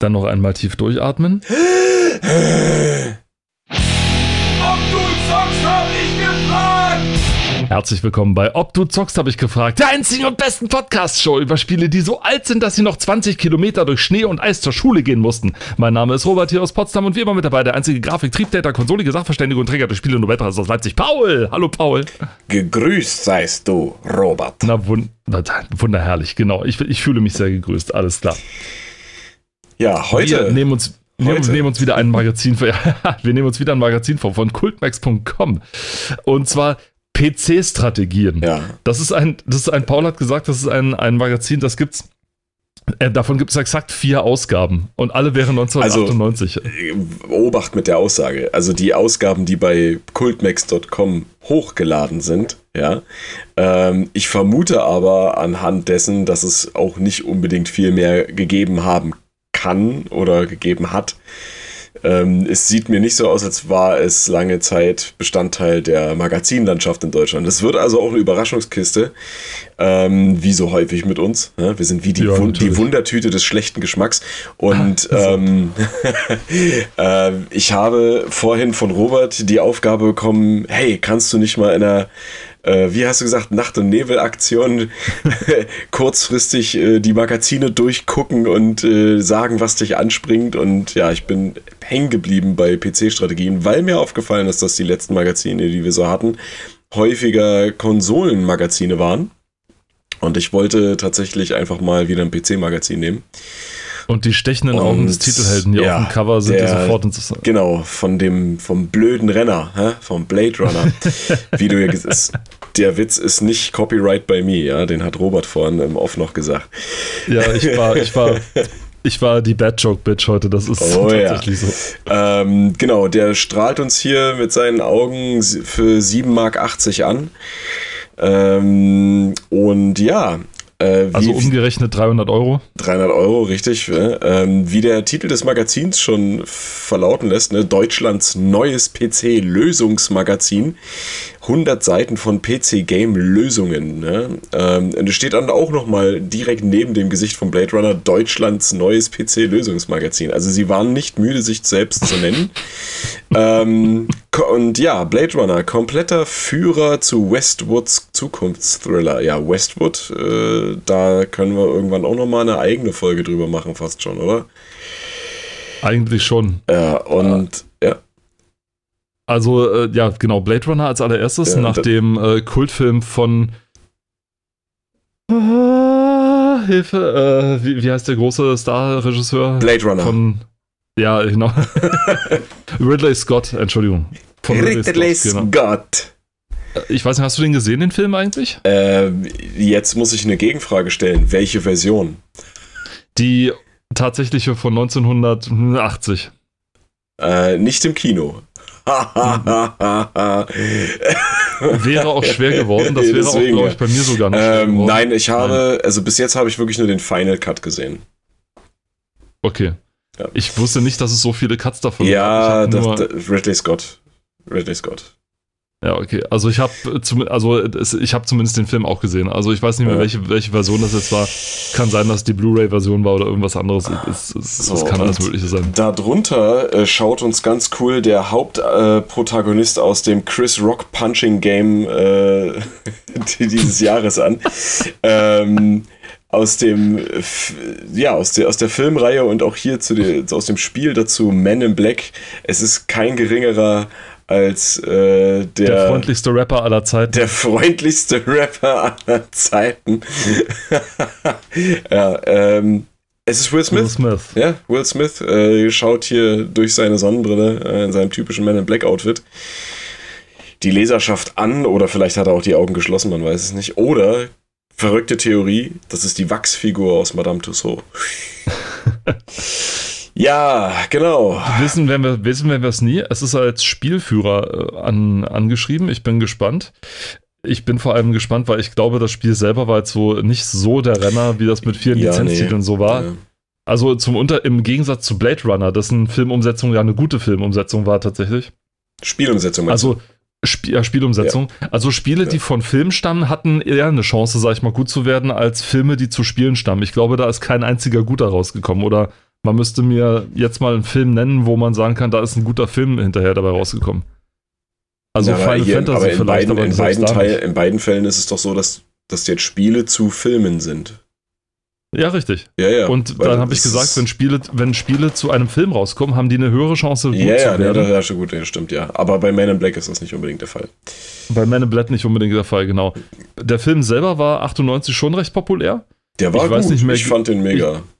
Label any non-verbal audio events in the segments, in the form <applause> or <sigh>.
Dann noch einmal tief durchatmen. Herzlich willkommen bei Ob du zockst, habe ich gefragt. Der einzigen und besten Podcast-Show über Spiele, die so alt sind, dass sie noch 20 Kilometer durch Schnee und Eis zur Schule gehen mussten. Mein Name ist Robert hier aus Potsdam und wie immer mit dabei der einzige Grafik, Triebtäter, konsolige Sachverständige und Träger des Spiele Nobelpreis aus Leipzig, Paul. Hallo Paul. Gegrüßt seist du, Robert. Na, wund wunderherrlich, genau. Ich, ich fühle mich sehr gegrüßt, alles klar. Ja, heute. Wir nehmen uns wir nehmen uns wieder ein Magazin vor. <laughs> wir nehmen uns wieder ein Magazin vor von cultmax.com. Und zwar PC-Strategien. Ja. Das ist ein, das ist ein, Paul hat gesagt, das ist ein, ein Magazin, das gibt's. Äh, davon gibt es exakt vier Ausgaben und alle wären 1998. Also, äh, Obacht mit der Aussage. Also die Ausgaben, die bei cultmax.com hochgeladen sind, ja. Ähm, ich vermute aber anhand dessen, dass es auch nicht unbedingt viel mehr gegeben haben kann oder gegeben hat. Ähm, es sieht mir nicht so aus, als war es lange Zeit Bestandteil der Magazinlandschaft in Deutschland. Es wird also auch eine Überraschungskiste, ähm, wie so häufig mit uns. Ne? Wir sind wie die, ja, Wun die, Wundertüte des schlechten Geschmacks. Und <laughs> ähm, <laughs> äh, ich habe vorhin von Robert die Aufgabe bekommen, hey, kannst du nicht mal in einer äh, wie hast du gesagt, Nacht- und Nebelaktion, <laughs> kurzfristig äh, die Magazine durchgucken und äh, sagen, was dich anspringt. Und ja, ich bin hängen geblieben bei PC-Strategien, weil mir aufgefallen ist, dass die letzten Magazine, die wir so hatten, häufiger Konsolenmagazine waren. Und ich wollte tatsächlich einfach mal wieder ein PC-Magazin nehmen. Und die stechenden und, Augen des Titelhelden, die ja, auf dem Cover sind, der, die sofort ins Genau, von dem, vom blöden Renner, hä? vom Blade Runner. <laughs> wie du ja gesagt der Witz ist nicht Copyright by me, ja, den hat Robert vorhin im Off noch gesagt. Ja, ich war, <laughs> ich war. Ich war die Bad Joke Bitch heute, das ist oh, tatsächlich ja. so. Ähm, genau, der strahlt uns hier mit seinen Augen für 7,80 Mark an. Ähm, und ja, äh, wie, also umgerechnet 300 Euro. 300 Euro, richtig. Äh, ähm, wie der Titel des Magazins schon verlauten lässt, ne? Deutschlands neues PC-Lösungsmagazin. 100 Seiten von PC-Game-Lösungen. Ne? Ähm, und es steht dann auch nochmal direkt neben dem Gesicht von Blade Runner Deutschlands neues PC-Lösungsmagazin. Also sie waren nicht müde, sich selbst zu nennen. ähm, und ja, Blade Runner, kompletter Führer zu Westwoods Zukunftsthriller. Ja, Westwood, äh, da können wir irgendwann auch nochmal eine eigene Folge drüber machen, fast schon, oder? Eigentlich schon. Ja, und ja. Also, äh, ja, genau, Blade Runner als allererstes, ja, nach dem äh, Kultfilm von ah, Hilfe, äh, wie, wie, heißt der große Star-Regisseur? Blade Runner. Von, ja, genau. <laughs> Ridley Scott, Entschuldigung. Scott. Genau. Scott. Äh, ich weiß nicht, hast du den gesehen, den Film eigentlich? Äh, jetzt muss ich eine Gegenfrage stellen. Welche Version? Die tatsächliche von 1980. Äh, nicht im Kino. <laughs> wäre auch schwer geworden. Das <laughs> wäre Deswegen, auch, glaube ich, bei mir sogar noch ähm, Nein, ich habe, nein. also bis jetzt habe ich wirklich nur den Final Cut gesehen. Okay. Ja. Ich wusste nicht, dass es so viele Cuts davon ja, gab. Ja, Ridley Scott. Ridley Scott. Ja, okay. Also ich habe zum, also ich habe zumindest den Film auch gesehen. Also ich weiß nicht mehr, ja. welche, welche Version das jetzt war. Kann sein, dass die Blu-ray-Version war oder irgendwas anderes. Es, es, so, es kann alles Mögliche sein. Darunter äh, schaut uns ganz cool der Hauptprotagonist äh, aus dem Chris Rock Punching Game äh, <laughs> dieses Jahres an. ähm, aus dem ja aus der aus der Filmreihe und auch hier zu der, aus dem Spiel dazu Men in Black es ist kein geringerer als äh, der, der freundlichste Rapper aller Zeiten. Der freundlichste <laughs> Rapper aller Zeiten. <laughs> ja, ähm, es ist Will Smith. Will Smith. Ja, Will Smith äh, schaut hier durch seine Sonnenbrille äh, in seinem typischen Man in Black Outfit die Leserschaft an oder vielleicht hat er auch die Augen geschlossen, man weiß es nicht. Oder verrückte Theorie, das ist die Wachsfigur aus Madame Tussauds. <laughs> Ja, genau. Wissen werden wir, wissen wir es nie. Es ist als Spielführer äh, an, angeschrieben. Ich bin gespannt. Ich bin vor allem gespannt, weil ich glaube, das Spiel selber war jetzt so nicht so der Renner, wie das mit vielen ja, Lizenztiteln nee. so war. Ja. Also zum Unter im Gegensatz zu Blade Runner, dessen Filmumsetzung ja eine gute Filmumsetzung war tatsächlich. Spielumsetzung. Also Sp ja, Spielumsetzung. Ja. Also Spiele, ja. die von Filmen stammen, hatten eher eine Chance, sag ich mal, gut zu werden, als Filme, die zu Spielen stammen. Ich glaube, da ist kein einziger guter rausgekommen. Oder man müsste mir jetzt mal einen Film nennen, wo man sagen kann, da ist ein guter Film hinterher dabei rausgekommen. Also ja, Final hier, Fantasy aber vielleicht, beiden, aber in beiden, Teil, in beiden Fällen ist es doch so, dass das jetzt Spiele zu Filmen sind. Ja, richtig. Ja, ja. Und dann habe ich gesagt, wenn Spiele, wenn Spiele zu einem Film rauskommen, haben die eine höhere Chance, gut ja, zu ja, werden. Ja, ist schon gut, das stimmt, ja. Aber bei Man in Black ist das nicht unbedingt der Fall. Bei Man in Black nicht unbedingt der Fall, genau. Der Film selber war 98 schon recht populär. Der war ich gut, ich fand den mega. Ich,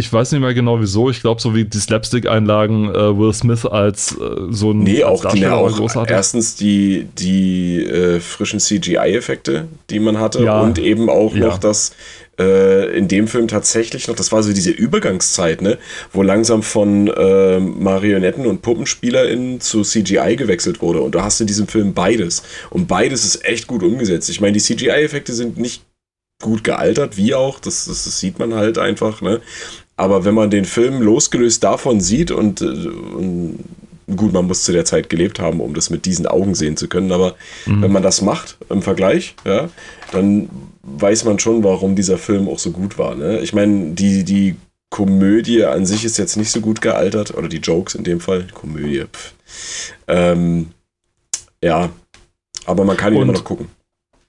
ich weiß nicht mehr genau wieso. Ich glaube, so wie die Slapstick-Einlagen äh, Will Smith als äh, so ein Nee, auch, die, auch großartig. erstens die, die äh, frischen CGI-Effekte, die man hatte. Ja. Und eben auch ja. noch das äh, in dem Film tatsächlich noch, das war so diese Übergangszeit, ne, wo langsam von ähm, Marionetten und PuppenspielerInnen zu CGI gewechselt wurde. Und du hast in diesem Film beides. Und beides ist echt gut umgesetzt. Ich meine, die CGI-Effekte sind nicht gut gealtert, wie auch, das, das, das, sieht man halt einfach, ne? Aber wenn man den Film losgelöst davon sieht und, äh, und gut, man muss zu der Zeit gelebt haben, um das mit diesen Augen sehen zu können, aber mhm. wenn man das macht im Vergleich, ja, dann weiß man schon, warum dieser Film auch so gut war. Ne? Ich meine, die, die Komödie an sich ist jetzt nicht so gut gealtert, oder die Jokes in dem Fall, Komödie. Ähm, ja, aber man kann ihn immer noch gucken.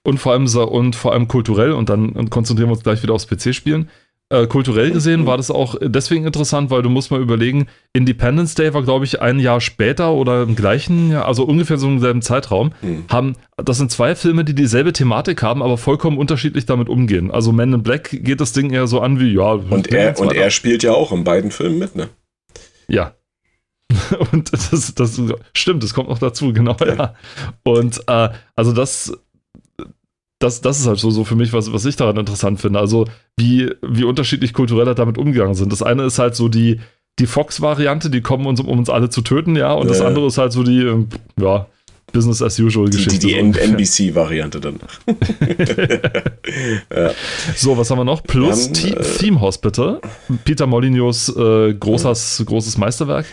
Und vor allem und vor allem kulturell, und dann konzentrieren wir uns gleich wieder aufs PC-Spielen. Äh, kulturell gesehen war das auch deswegen interessant, weil du musst mal überlegen, Independence Day war, glaube ich, ein Jahr später oder im gleichen Jahr, also ungefähr so im selben Zeitraum, mhm. haben, das sind zwei Filme, die dieselbe Thematik haben, aber vollkommen unterschiedlich damit umgehen. Also Man in Black geht das Ding eher so an wie, ja. Und er, und er spielt ja auch in beiden Filmen mit, ne? Ja, <laughs> und das, das stimmt, das kommt noch dazu, genau, ja. Und äh, also das das, das ist halt so, so für mich, was, was ich daran interessant finde. Also, wie, wie unterschiedlich kultureller damit umgegangen sind. Das eine ist halt so die, die Fox-Variante, die kommen uns, um uns alle zu töten, ja. Und ja. das andere ist halt so die, ähm, ja, Business as usual Geschichte. Die, die, die NBC-Variante dann. <laughs> ja. So, was haben wir noch? Plus dann, äh, Theme Hospital. Peter Molyneux äh, großes, großes Meisterwerk.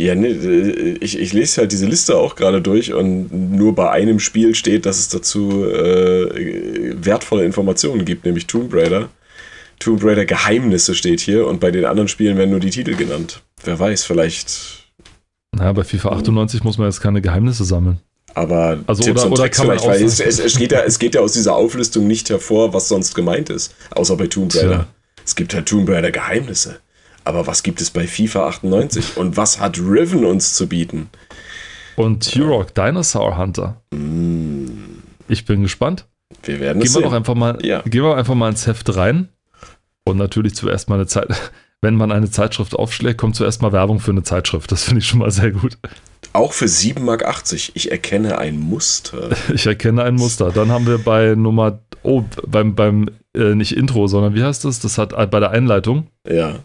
Ja, ne, ich, ich lese halt diese Liste auch gerade durch und nur bei einem Spiel steht, dass es dazu äh, wertvolle Informationen gibt, nämlich Tomb Raider. Tomb Raider Geheimnisse steht hier und bei den anderen Spielen werden nur die Titel genannt. Wer weiß, vielleicht. Na, bei FIFA 98 muss man jetzt keine Geheimnisse sammeln. Aber also Tipps oder, oder kann man weil es, es, es, geht ja, es geht ja aus dieser Auflistung nicht hervor, was sonst gemeint ist. Außer bei Tomb Raider. Tja. Es gibt halt Tomb Raider Geheimnisse. Aber was gibt es bei FIFA 98? Und was hat Riven uns zu bieten? Und Turok Dinosaur Hunter. Mm. Ich bin gespannt. Wir werden gehen es wir doch einfach mal, ja. Gehen wir einfach mal ins Heft rein. Und natürlich zuerst mal eine Zeit. <laughs> Wenn man eine Zeitschrift aufschlägt, kommt zuerst mal Werbung für eine Zeitschrift. Das finde ich schon mal sehr gut. Auch für 7,80 Mark. Ich erkenne ein Muster. <laughs> Ich erkenne ein Muster. Dann haben wir bei Nummer, oh, beim, beim äh, nicht Intro, sondern wie heißt das? Das hat äh, bei der Einleitung. Ja.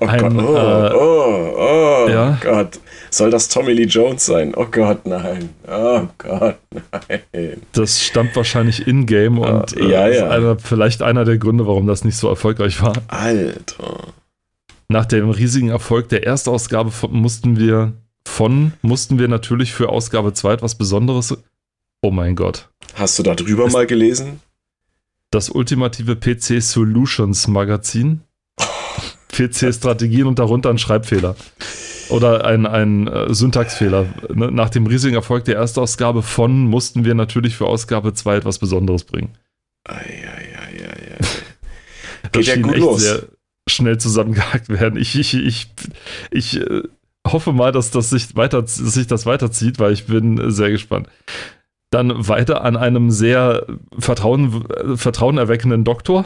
Oh ein, Gott, oh, äh, oh, oh ja? Gott. Soll das Tommy Lee Jones sein? Oh Gott, nein. Oh Gott, nein. Das stammt wahrscheinlich in-game oh, und äh, ja, ja. ist einer, vielleicht einer der Gründe, warum das nicht so erfolgreich war. Alter. Nach dem riesigen Erfolg der Erstausgabe mussten wir von, mussten wir natürlich für Ausgabe 2 etwas Besonderes. Oh mein Gott. Hast du da drüber ist mal gelesen? Das ultimative PC Solutions Magazin. PC-Strategien und darunter ein Schreibfehler. Oder ein, ein äh, Syntaxfehler. Ne, nach dem riesigen Erfolg der Erstausgabe von mussten wir natürlich für Ausgabe 2 etwas Besonderes bringen. Ei, ei, ei, ei, <laughs> Geht ja gut los. sehr schnell zusammengehakt werden. Ich, ich, ich, ich äh, hoffe mal, dass das sich, weiter, dass sich das weiterzieht, weil ich bin sehr gespannt dann weiter an einem sehr vertrauen, vertrauenerweckenden Doktor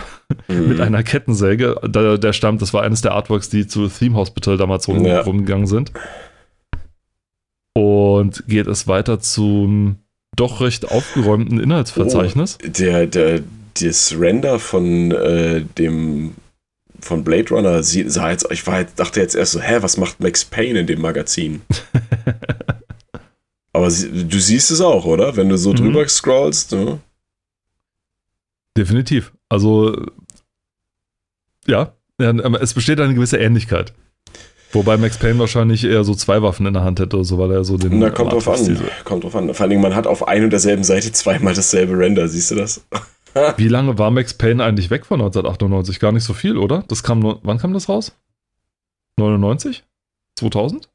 mhm. mit einer Kettensäge. Der, der, stammt, das war eines der Artworks, die zu Theme Hospital damals rum, ja. rumgegangen sind. Und geht es weiter zum doch recht aufgeräumten Inhaltsverzeichnis. Oh, der, der, das Render von äh, dem von Blade Runner sah jetzt, ich war, dachte jetzt erst so, hä, was macht Max Payne in dem Magazin? <laughs> Aber du siehst es auch, oder? Wenn du so mhm. drüber scrollst. Ne? Definitiv. Also, ja, es besteht eine gewisse Ähnlichkeit. Wobei Max Payne wahrscheinlich eher so zwei Waffen in der Hand hätte, so weil er so den. Na, kommt drauf an. Kommt drauf an. Vor allem, man hat auf ein und derselben Seite zweimal dasselbe Render, siehst du das? <laughs> Wie lange war Max Payne eigentlich weg von 1998? Gar nicht so viel, oder? Das kam nur, wann kam das raus? 99? 2000?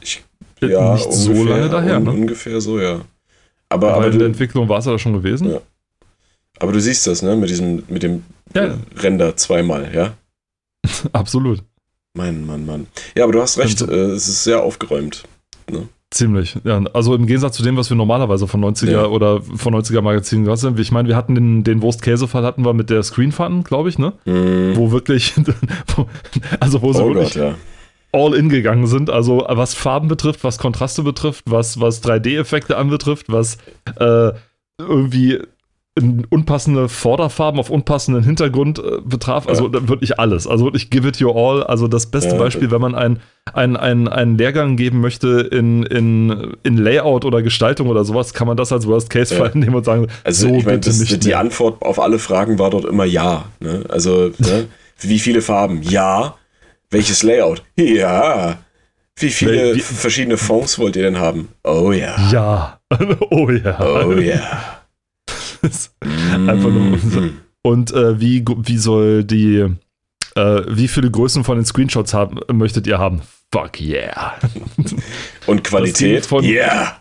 Ich, ja, nicht ungefähr, so lange daher, un, ne? Ungefähr so, ja. Aber, aber, aber in der Entwicklung war es ja da schon gewesen. Ja. Aber du siehst das, ne? Mit diesem, mit dem Ja. Render zweimal, ja? <laughs> Absolut. Mann, Mann, Mann. Ja, aber du hast recht, Und äh, es ist sehr aufgeräumt. Ziemlich. Ja, also im Gegensatz zu dem, was wir normalerweise von 90er Ja. oder von 90er Magazinen gehört sind. Ich meine, wir hatten den, den Wurst-Käse-Fall hatten wir mit der Screen Fun, glaube ich, ne? Hm. Wo wirklich, <laughs> wo, also wo sie Oh wirklich Gott, ja. All in gegangen sind. Also was Farben betrifft, was Kontraste betrifft, was, was 3D-Effekte anbetrifft, was äh, irgendwie unpassende Vorderfarben auf unpassenden Hintergrund äh, betraf. Also da wirklich alles. Also wirklich give it your all. Also das beste Ja. Beispiel, wenn man ein, ein, ein, einen Lehrgang geben möchte in, in, in Layout oder Gestaltung oder sowas, kann man das als Worst Case Ja. Fall nehmen und sagen, Also so ich meine, bitte das- nicht die mehr. Antwort auf alle Fragen war dort immer ja. Ne? Also, ne? <laughs> wie viele Farben? Ja. Welches Layout? Ja. Wie viele Wie- verschiedene Fonds wollt ihr denn haben? Oh ja. Ja. <laughs> oh ja. Oh ja. Einfach nur so. Mhm. Und äh, wie, wie soll die, äh, wie viele Größen von den Screenshots haben, möchtet ihr haben? Fuck yeah. <laughs> Und Qualität? Von- Ja.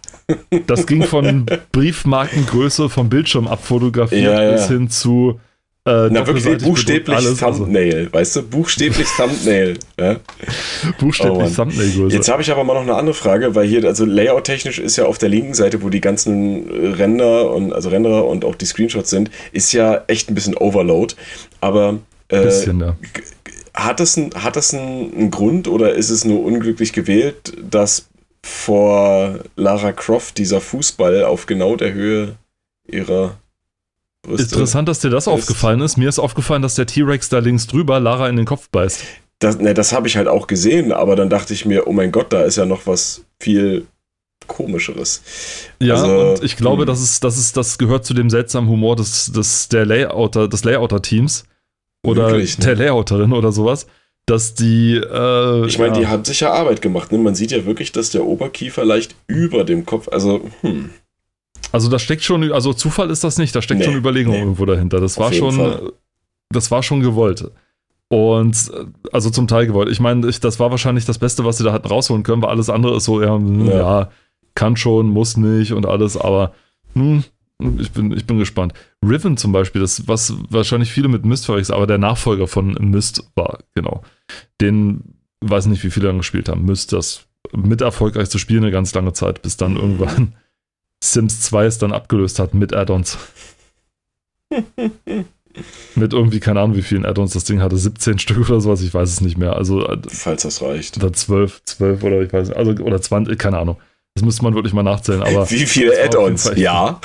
Das ging von <laughs> Briefmarkengröße vom Bildschirm abfotografiert Ja, ja. bis hin zu äh, Na wirklich buchstäblich also Thumbnail, weißt du? Buchstäblich Thumbnail. Ja? <laughs> buchstäblich Oh. Thumbnail-Größe. Jetzt habe ich aber mal noch eine andere Frage, weil hier, also Layout-technisch ist ja auf der linken Seite, wo die ganzen äh, Render und also Renderer und auch die Screenshots sind, ist ja echt ein bisschen Overload. Aber äh, Bisschen, ja. hat das, ein, hat das einen, einen Grund oder ist es nur unglücklich gewählt, dass vor Lara Croft dieser Fußball auf genau der Höhe ihrer. Interessant, dass dir das ist- aufgefallen ist. Mir ist aufgefallen, dass der T-Rex da links drüber Lara in den Kopf beißt. Das, ne, das habe ich halt auch gesehen, aber dann dachte ich mir, oh mein Gott, da ist ja noch was viel komischeres. Ja, Also, und ich glaube, hm. das ist, das ist, das gehört zu dem seltsamen Humor des, des der Layouter, des Layouter-Teams oder Wirklich, ne? der Layouterin oder sowas, dass die. Äh, Ich meine, ja, die hat sich ja Arbeit gemacht. Ne? Man sieht ja wirklich, dass der Oberkiefer leicht über dem Kopf, also hm, Also da steckt schon, also Zufall ist das nicht, da steckt Nee, schon Überlegung nee. irgendwo dahinter. Das Auf war schon, Fall. das war schon gewollt. Und äh, also zum Teil gewollt. Ich meine, ich, das war wahrscheinlich das Beste, was sie da hatten rausholen können, weil alles andere ist so, ja, hm, Ja. ja, kann schon, muss nicht und alles, aber hm, ich bin, ich bin gespannt. Riven zum Beispiel, das, was wahrscheinlich viele mit Myst verwechseln, aber der Nachfolger von Myst war, genau. Den, weiß nicht, wie viele dann gespielt haben. Myst, das mit erfolgreichste Spiel eine ganz lange Zeit, bis dann irgendwann Sims 2 es dann abgelöst hat mit Add-ons. <laughs> mit irgendwie, keine Ahnung, wie vielen Add-ons das Ding hatte, 17 Stück oder sowas, ich weiß es nicht mehr. Also, äh, falls das reicht. oder 12, 12 oder ich weiß nicht, also, oder 20, keine Ahnung. Das müsste man wirklich mal nachzählen, aber <laughs> Wie viele Add-ons? Fall- <laughs> Ja.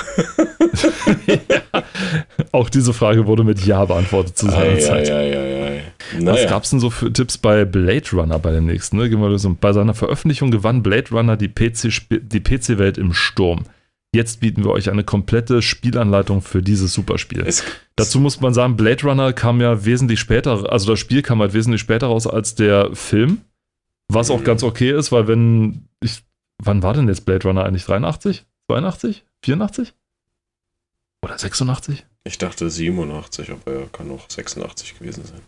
auch diese Frage wurde mit Ja beantwortet zu seiner Ei, Zeit. ei, ei, ei. Was Naja. gab's denn so für Tipps bei Blade Runner bei dem nächsten? Ne? Gehen wir so. Bei seiner Veröffentlichung gewann Blade Runner die PC-Welt im Sturm. Jetzt bieten wir euch eine komplette Spielanleitung für dieses Superspiel. Es, Dazu muss man sagen, Blade Runner kam ja wesentlich später, also das Spiel kam halt wesentlich später raus als der Film. Was auch Mhm. ganz okay ist, weil wenn ich, wann war denn jetzt Blade Runner eigentlich? 83? 82? 84? Oder 86? ich dachte 87, aber er kann auch 86 gewesen sein.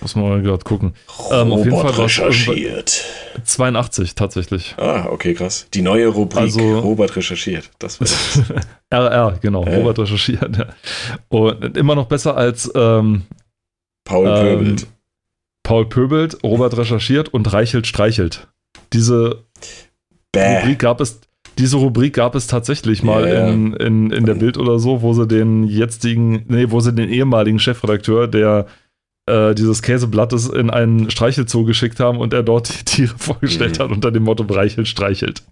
Muss man mal gerade gucken. Ähm, auf jeden Fall Robert war's recherchiert. 82 tatsächlich. Ah, okay, krass. Die neue Rubrik Also- Robert recherchiert. Das war das. <laughs> RR, genau. Äh. Robert recherchiert. Ja. Und immer noch besser als ähm, Paul Ähm, Pöbelt. Paul Pöbelt, Robert recherchiert und Reichelt streichelt. Diese Bäh. Rubrik gab es, diese Rubrik gab es tatsächlich mal ja. in, in, in der Bild oder so, wo sie den jetzigen, nee, wo sie den ehemaligen Chefredakteur, der äh, dieses Käseblattes in einen Streichelzoo geschickt haben und er dort die Tiere vorgestellt Mhm. hat unter dem Motto Reichelt streichelt.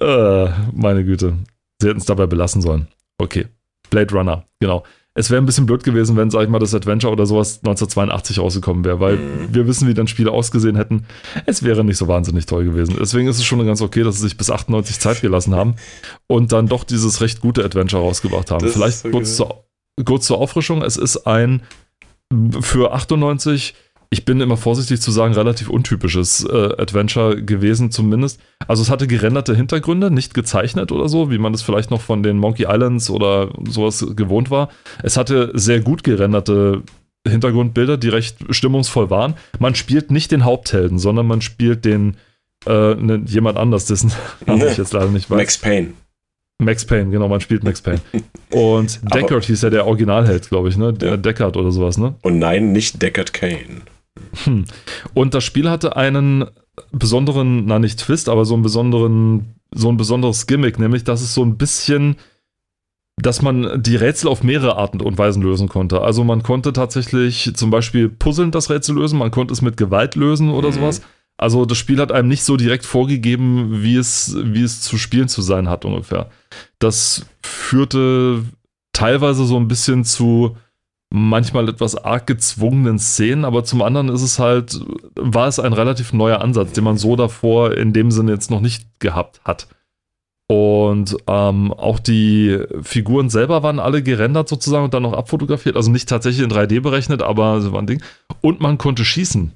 Äh, meine Güte. Sie hätten es dabei belassen sollen. Okay. Blade Runner, genau. Es wäre ein bisschen blöd gewesen, wenn, sag ich mal, das Adventure oder sowas 1982 rausgekommen wäre, weil Mhm. wir wissen, wie dann Spiele ausgesehen hätten. Es wäre nicht so wahnsinnig toll gewesen. Deswegen ist es schon ganz okay, dass sie sich bis 98 Zeit gelassen haben und dann doch dieses recht gute Adventure rausgebracht haben. Das Vielleicht so kurz, zur, kurz zur Auffrischung. Es ist ein für 98 ich bin immer vorsichtig zu sagen, relativ untypisches äh, Adventure gewesen zumindest. Also es hatte gerenderte Hintergründe, nicht gezeichnet oder so, wie man das vielleicht noch von den Monkey Islands oder sowas gewohnt war. Es hatte sehr gut gerenderte Hintergrundbilder, die recht stimmungsvoll waren. Man spielt nicht den Haupthelden, sondern man spielt den äh, ne, jemand anders, dessen <laughs> Namen ich jetzt leider nicht weiß. Max Payne. Max Payne, genau, man spielt Max Payne. <laughs> Und Deckard hieß ja der Originalheld, glaube ich, ne? Der ja. Deckard oder sowas, ne? Und nein, nicht Deckard Kane. Hm. Und das Spiel hatte einen besonderen, na nicht Twist, aber so einen besonderen, so ein besonderes Gimmick, nämlich dass es so ein bisschen, dass man die Rätsel auf mehrere Arten und Weisen lösen konnte. Also man konnte tatsächlich zum Beispiel puzzeln das Rätsel lösen, man konnte es mit Gewalt lösen oder mhm. sowas. Also das Spiel hat einem nicht so direkt vorgegeben, wie es, wie es zu spielen zu sein hat ungefähr. Das führte teilweise so ein bisschen zu manchmal etwas arg gezwungenen Szenen, aber zum anderen ist es halt, war es ein relativ neuer Ansatz, den man so davor in dem Sinne jetzt noch nicht gehabt hat. Und ähm, auch die Figuren selber waren alle gerendert sozusagen und dann noch abfotografiert, also nicht tatsächlich in 3D berechnet, aber so war ein Ding. Und man konnte schießen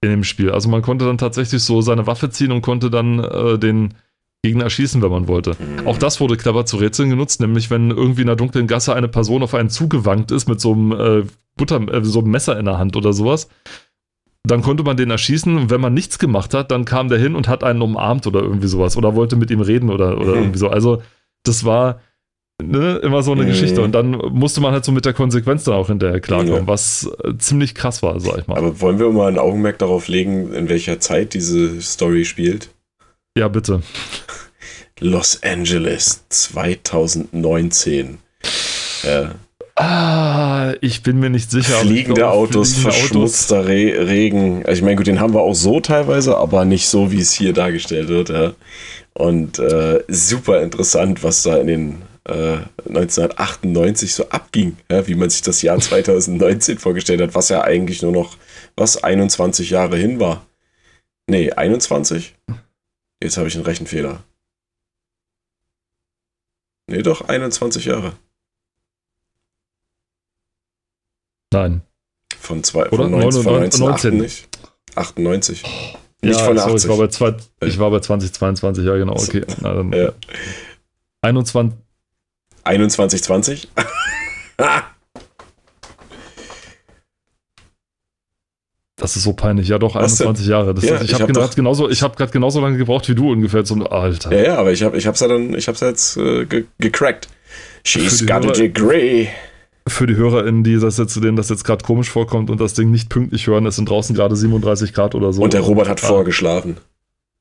in dem Spiel. Also man konnte dann tatsächlich so seine Waffe ziehen und konnte dann äh, den Gegner erschießen, wenn man wollte. Mhm. Auch das wurde clever zu Rätseln genutzt, nämlich wenn irgendwie in einer dunklen Gasse eine Person auf einen zugewankt ist mit so einem äh, Butter, äh, so einem Messer in der Hand oder sowas, dann konnte man den erschießen und wenn man nichts gemacht hat, dann kam der hin und hat einen umarmt oder irgendwie sowas oder wollte mit ihm reden oder, oder mhm. irgendwie so. Also das war ne, immer so eine mhm. Geschichte und dann musste man halt so mit der Konsequenz dann auch hinterher klarkommen, ja. was äh, ziemlich krass war, sag ich mal. Aber wollen wir mal ein Augenmerk darauf legen, in welcher Zeit diese Story spielt? Ja, bitte. Los Angeles 2019. Ja. Ah, ich bin mir nicht sicher. Fliegende glaube, Autos, fliegende verschmutzter Re Regen. Also ich meine, gut, den haben wir auch so teilweise, aber nicht so, wie es hier dargestellt wird. Ja. Und äh, super interessant, was da in den äh, 1998 so abging, ja, wie man sich das Jahr <laughs> 2019 vorgestellt hat, was ja eigentlich nur noch, was, 21 Jahre hin war. Nee, 21? Jetzt habe ich einen Rechenfehler. Nee, doch, 21 Jahre. Nein. Von, zwei, Oder? von, 19, von 1998. 98. Nicht ja, von der sorry, 80. Ich war, bei zwei, ich war bei 2022, ja genau, okay. <laughs> Na, dann, ja. 21. 21, 20? Das ist so peinlich. Ja, doch, 21 Jahre. Das ja, ist, ich habe hab gerade genauso, hab genauso lange gebraucht wie du ungefähr zum Alter. Ja, ja, aber ich habe ich hab's ja dann, ich hab's ja jetzt äh, ge gecrackt. She's got Hörer, a degree. Für die HörerInnen, die das jetzt, denen das jetzt gerade komisch vorkommt und das Ding nicht pünktlich hören, es sind draußen gerade 37 Grad oder so. Und der Robert hat ah. vorgeschlafen.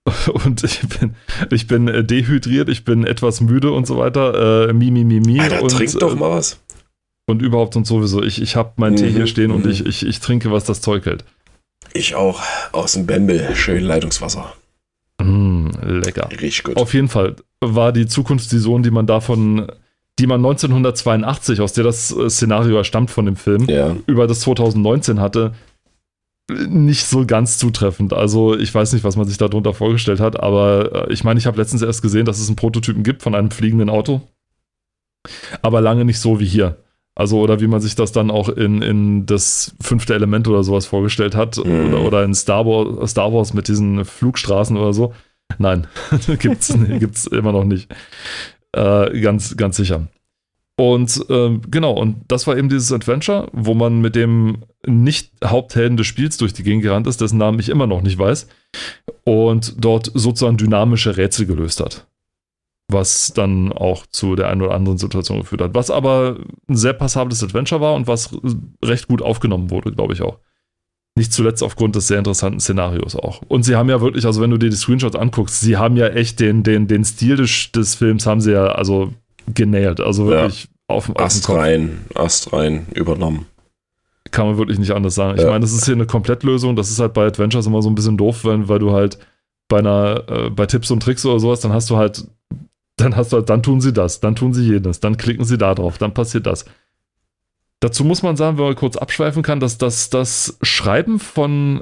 <laughs> Und ich bin, ich bin äh, dehydriert, ich bin etwas müde und so weiter. Äh, mi, mi, mi, mi. Alter, und, trink doch mal was. Und überhaupt und sowieso. Ich, ich habe meinen mhm, Tee hier stehen mhm. und ich, ich, ich trinke, was das Zeug hält. Ich auch. Aus dem Bembel. Schön Leitungswasser. Mm, lecker. Richtig gut. Auf jeden Fall war die Zukunftsvision, die man davon, die man 1982, aus der das äh, Szenario stammt von dem Film, ja. über das 2019 hatte, nicht so ganz zutreffend. Also ich weiß nicht, was man sich darunter vorgestellt hat, aber äh, ich meine, ich habe letztens erst gesehen, dass es einen Prototypen gibt von einem fliegenden Auto. Aber lange nicht so wie hier. Also, oder wie man sich das dann auch in, in das fünfte Element oder sowas vorgestellt hat. Mhm. Oder, oder in Star Wars, Star Wars mit diesen Flugstraßen oder so. Nein, <laughs> gibt's, gibt's immer noch nicht. Äh, ganz, ganz sicher. Und äh, genau, und das war eben dieses Adventure, wo man mit dem Nicht-Haupthelden des Spiels durch die Gegend gerannt ist, dessen Namen ich immer noch nicht weiß, und dort sozusagen dynamische Rätsel gelöst hat was dann auch zu der einen oder anderen Situation geführt hat. Was aber ein sehr passables Adventure war und was recht gut aufgenommen wurde, glaube ich auch. Nicht zuletzt aufgrund des sehr interessanten Szenarios auch. Und sie haben ja wirklich, also wenn du dir die Screenshots anguckst, sie haben ja echt den, den, den Stil des, des Films haben sie ja also genähert. Also wirklich ja. auf, auf Ast rein, Ast rein, übernommen. Kann man wirklich nicht anders sagen. Ja. Ich meine, das ist hier eine Komplettlösung. Das ist halt bei Adventures immer so ein bisschen doof, weil, weil du halt bei einer, äh, bei Tipps und Tricks oder sowas, dann hast du halt dann hast du, dann tun sie das, dann tun sie jenes, dann klicken sie da drauf, dann passiert das. Dazu muss man sagen, wenn man kurz abschweifen kann, dass das, das Schreiben von,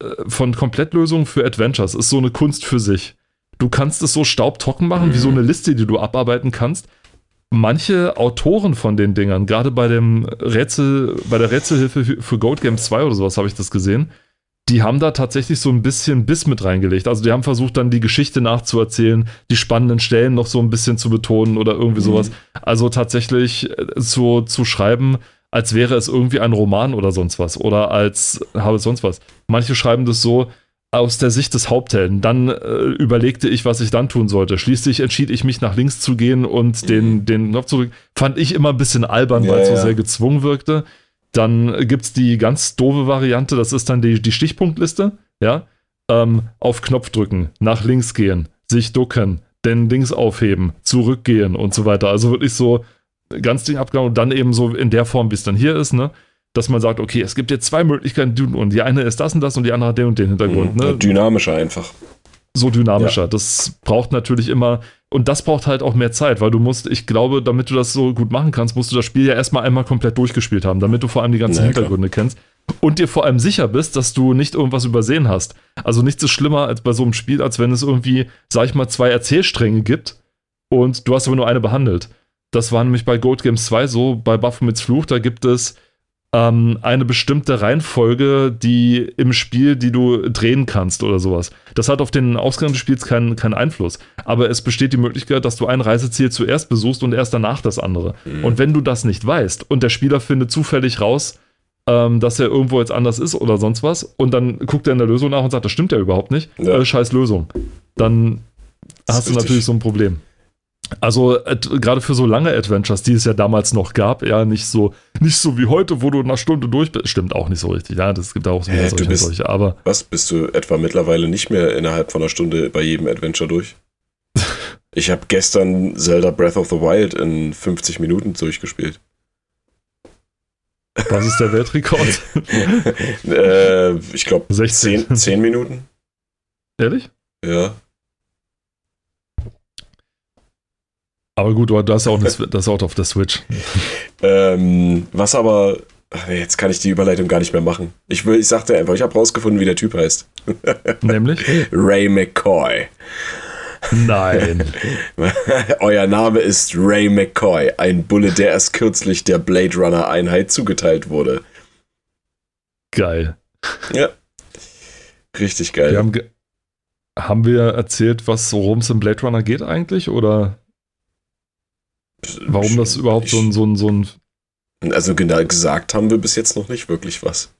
äh, von Komplettlösungen für Adventures ist so eine Kunst für sich. Du kannst es so staubtrocken machen, mhm. wie so eine Liste, die du abarbeiten kannst. manche Autoren von den Dingern, gerade bei dem Rätsel, bei der Rätselhilfe für Gold Games 2 oder sowas habe ich das gesehen, die haben da tatsächlich so ein bisschen Biss mit reingelegt. Also die haben versucht dann die Geschichte nachzuerzählen, die spannenden Stellen noch so ein bisschen zu betonen oder irgendwie mhm. sowas. Also tatsächlich äh, so zu schreiben, als wäre es irgendwie ein Roman oder sonst was oder als habe sonst was. Manche schreiben das so, aus der Sicht des Haupthelden. Dann äh, überlegte ich, was ich dann tun sollte. Schließlich entschied ich mich, nach links zu gehen und mhm. den, den Knopf zurück. Fand ich immer ein bisschen albern, ja, weil es ja. so sehr gezwungen wirkte. Dann gibt es die ganz doofe Variante, das ist dann die, die Stichpunktliste. Ja? Ähm, auf Knopf drücken, nach links gehen, sich ducken, den Dings aufheben, zurückgehen und so weiter. Also wirklich so ganz Ding abgehauen und dann eben so in der Form, wie es dann hier ist, ne? Dass man sagt, okay, es gibt jetzt zwei Möglichkeiten und die eine ist das und das und die andere hat den und den Hintergrund. Mhm, ne? Dynamischer einfach. So dynamischer. Ja. Das braucht natürlich immer, und das braucht halt auch mehr Zeit, weil du musst, ich glaube, damit du das so gut machen kannst, musst du das Spiel ja erstmal einmal komplett durchgespielt haben, damit du vor allem die ganzen ja, Hintergründe klar. kennst und dir vor allem sicher bist, dass du nicht irgendwas übersehen hast. Also nichts ist schlimmer als bei so einem Spiel, als wenn es irgendwie, sag ich mal, zwei Erzählstränge gibt und du hast aber nur eine behandelt. Das war nämlich bei Gold Games 2 so, bei Baphomets Fluch, da gibt es ähm, eine bestimmte Reihenfolge, die im Spiel, die du drehen kannst oder sowas. Das hat auf den Ausgang des Spiels keinen, keinen Einfluss. Aber es besteht die Möglichkeit, dass du ein Reiseziel zuerst besuchst und erst danach das andere. Mhm. Und wenn du das nicht weißt und der Spieler findet zufällig raus, ähm, dass er irgendwo jetzt anders ist oder sonst was, und dann guckt er in der Lösung nach und sagt, das stimmt ja überhaupt nicht, ja. Äh, scheiß Lösung. Dann hast du natürlich so ein Problem. Also gerade für so lange Adventures, die es ja damals noch gab, ja, nicht so, nicht so wie heute, wo du nach Stunde durch bist. Stimmt auch nicht so richtig, ja, das gibt auch so äh, solche, bist, solche, aber. Was, bist du etwa mittlerweile nicht mehr innerhalb von einer Stunde bei jedem Adventure durch? <laughs> ich habe gestern Zelda Breath of the Wild in 50 Minuten durchgespielt. Was ist der Weltrekord? <laughs> äh, ich glaube 10, 10 Minuten. Ehrlich? Ja. Aber gut, du hast ja auch das, das auch auf der Switch. ähm, was aber. Jetzt kann ich die Überleitung gar nicht mehr machen. Ich, will, ich sagte einfach, ich habe rausgefunden, wie der Typ heißt. <laughs> Nämlich? Ray McCoy. Nein. <laughs> Euer Name ist Ray McCoy, ein Bulle, der erst kürzlich der Blade Runner Einheit zugeteilt wurde. Geil. Ja. Richtig geil. Wir haben, haben wir erzählt, was worum es im Blade Runner geht eigentlich? Oder? Warum das überhaupt so ein, so ein, so ein. Also genau gesagt haben wir bis jetzt noch nicht wirklich was.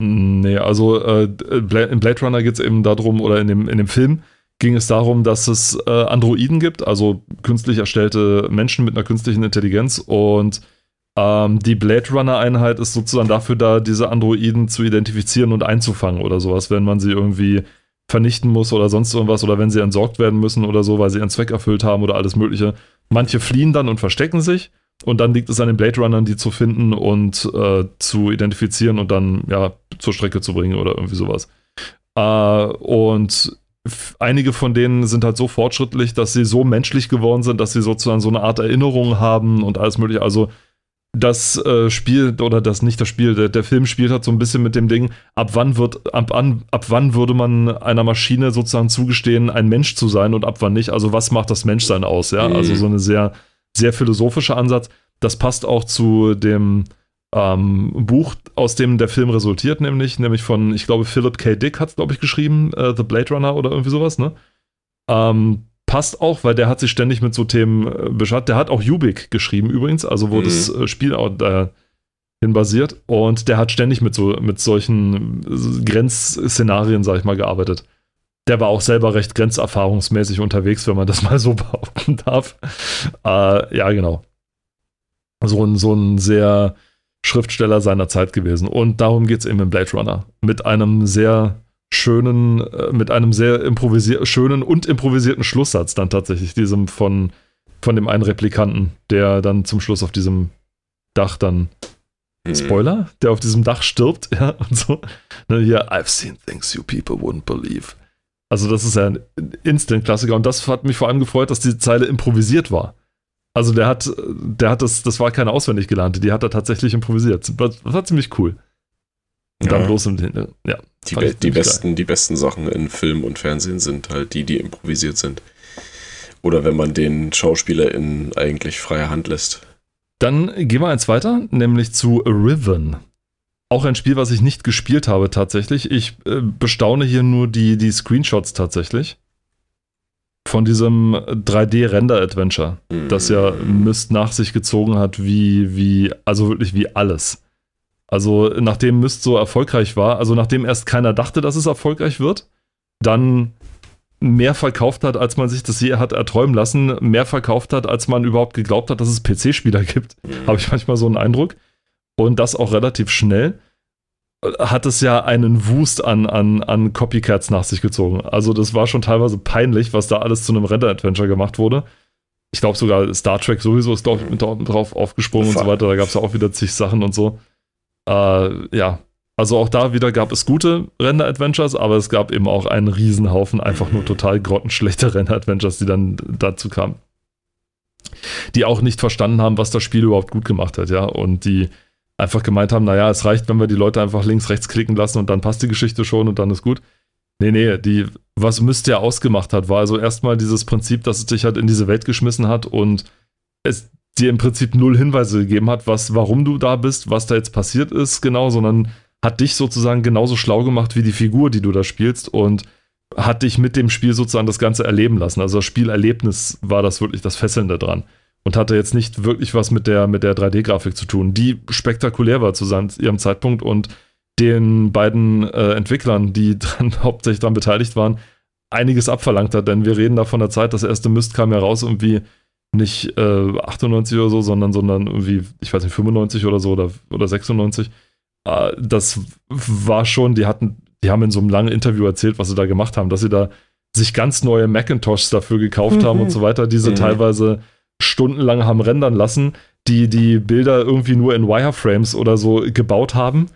Nee, also äh, in Blade Runner geht es eben darum, oder in dem, in dem Film ging es darum, dass es äh, Androiden gibt, also künstlich erstellte Menschen mit einer künstlichen Intelligenz und ähm, die Blade Runner-Einheit ist sozusagen dafür da, diese Androiden zu identifizieren und einzufangen oder sowas, wenn man sie irgendwie vernichten muss oder sonst irgendwas oder wenn sie entsorgt werden müssen oder so, weil sie ihren Zweck erfüllt haben oder alles Mögliche. Manche fliehen dann und verstecken sich und dann liegt es an den Blade Runnern, die zu finden und äh, zu identifizieren und dann ja zur Strecke zu bringen oder irgendwie sowas. Äh, und einige von denen sind halt so fortschrittlich, dass sie so menschlich geworden sind, dass sie sozusagen so eine Art Erinnerung haben und alles mögliche. Also das äh, Spiel oder das nicht das Spiel, der, der Film spielt halt so ein bisschen mit dem Ding, ab wann wird, ab, an, ab wann würde man einer Maschine sozusagen zugestehen, ein Mensch zu sein und ab wann nicht? Also was macht das Menschsein aus, ja? Also mhm. Also so eine sehr, sehr philosophischer Ansatz. Das passt auch zu dem ähm, Buch, aus dem der Film resultiert, nämlich, nämlich von, ich glaube, Philip K. Dick hat es, glaube ich, geschrieben, äh, The Blade Runner oder irgendwie sowas, ne? Ähm, passt auch, weil der hat sich ständig mit so Themen äh, beschäftigt. Der hat auch Ubik geschrieben übrigens, also wo mhm. das äh, Spiel auch dahin basiert. Und der hat ständig mit so mit solchen äh, Grenzszenarien, sag ich mal, gearbeitet. Der war auch selber recht grenzerfahrungsmäßig unterwegs, wenn man das <laughs> mal so behaupten darf. Äh, ja, genau. So ein, so ein sehr Schriftsteller seiner Zeit gewesen. Und darum geht es eben im Blade Runner. Mit einem sehr schönen, äh, mit einem sehr improvisier schönen und improvisierten Schlusssatz dann tatsächlich, diesem von, von dem einen Replikanten, der dann zum Schluss auf diesem Dach dann mhm. Spoiler, der auf diesem Dach stirbt, <laughs> ja, und so. Ne, hier, I've seen things you people wouldn't believe. Also, das ist ja ein Instant-Klassiker und das hat mich vor allem gefreut, dass die Zeile improvisiert war. Also, der hat, der hat das, das war keine auswendig gelernte, die hat er tatsächlich improvisiert. Das war ziemlich cool. Und dann bloß im, ja. Die, be die besten, die besten Sachen in Film und Fernsehen sind halt die, die improvisiert sind. Oder wenn man den SchauspielerInnen eigentlich freie Hand lässt. Dann gehen wir eins weiter, nämlich zu Riven. Auch ein Spiel, was ich nicht gespielt habe tatsächlich. Ich äh, bestaune hier nur die, die Screenshots tatsächlich. Von diesem 3D-Render-Adventure, mm. das ja Myst nach sich gezogen hat, wie, wie, also wirklich wie alles. Also, nachdem Myst so erfolgreich war, also nachdem erst keiner dachte, dass es erfolgreich wird, dann mehr verkauft hat, als man sich das je hat erträumen lassen, mehr verkauft hat, als man überhaupt geglaubt hat, dass es PC-Spieler gibt, mhm. habe ich manchmal so einen Eindruck. Und das auch relativ schnell hat es ja einen Wust an, an, an Copycats nach sich gezogen. Also das war schon teilweise peinlich, was da alles zu einem Render-Adventure gemacht wurde. Ich glaube sogar Star Trek sowieso ist, glaube ich, mit drauf aufgesprungen und so weiter. Da gab es ja auch wieder zig Sachen und so. Äh, ja, also auch da wieder gab es gute Render-Adventures, aber es gab eben auch einen Riesenhaufen einfach nur total grottenschlechte <laughs> Render-Adventures, die dann dazu kamen. Die auch nicht verstanden haben, was das Spiel überhaupt gut gemacht hat, ja. Und die einfach gemeint haben, naja, es reicht, wenn wir die Leute einfach links, rechts klicken lassen und dann passt die Geschichte schon und dann ist gut. Nee, nee, die, was Myst ja ausgemacht hat, war also erstmal dieses Prinzip, dass es dich halt in diese Welt geschmissen hat und es dir im Prinzip null Hinweise gegeben hat, was, warum du da bist, was da jetzt passiert ist, genau, sondern hat dich sozusagen genauso schlau gemacht wie die Figur, die du da spielst und hat dich mit dem Spiel sozusagen das Ganze erleben lassen. Also das Spielerlebnis war das wirklich das Fesselnde dran und hatte jetzt nicht wirklich was mit der, mit der 3D-Grafik zu tun, die spektakulär war zu seinem, ihrem Zeitpunkt und den beiden äh, Entwicklern, die <laughs> dran, hauptsächlich daran beteiligt waren, einiges abverlangt hat, denn wir reden da von der Zeit, das erste Mist kam ja raus irgendwie nicht äh, 98 oder so, sondern, sondern irgendwie, ich weiß nicht, 95 oder so oder, oder 96 äh, das war schon, die hatten, die haben in so einem langen Interview erzählt, was sie da gemacht haben, dass sie da sich ganz neue Macintoshs dafür gekauft mhm. haben und mhm. so weiter, diese mhm. teilweise stundenlang haben rendern lassen, die die Bilder irgendwie nur in Wireframes oder so gebaut haben,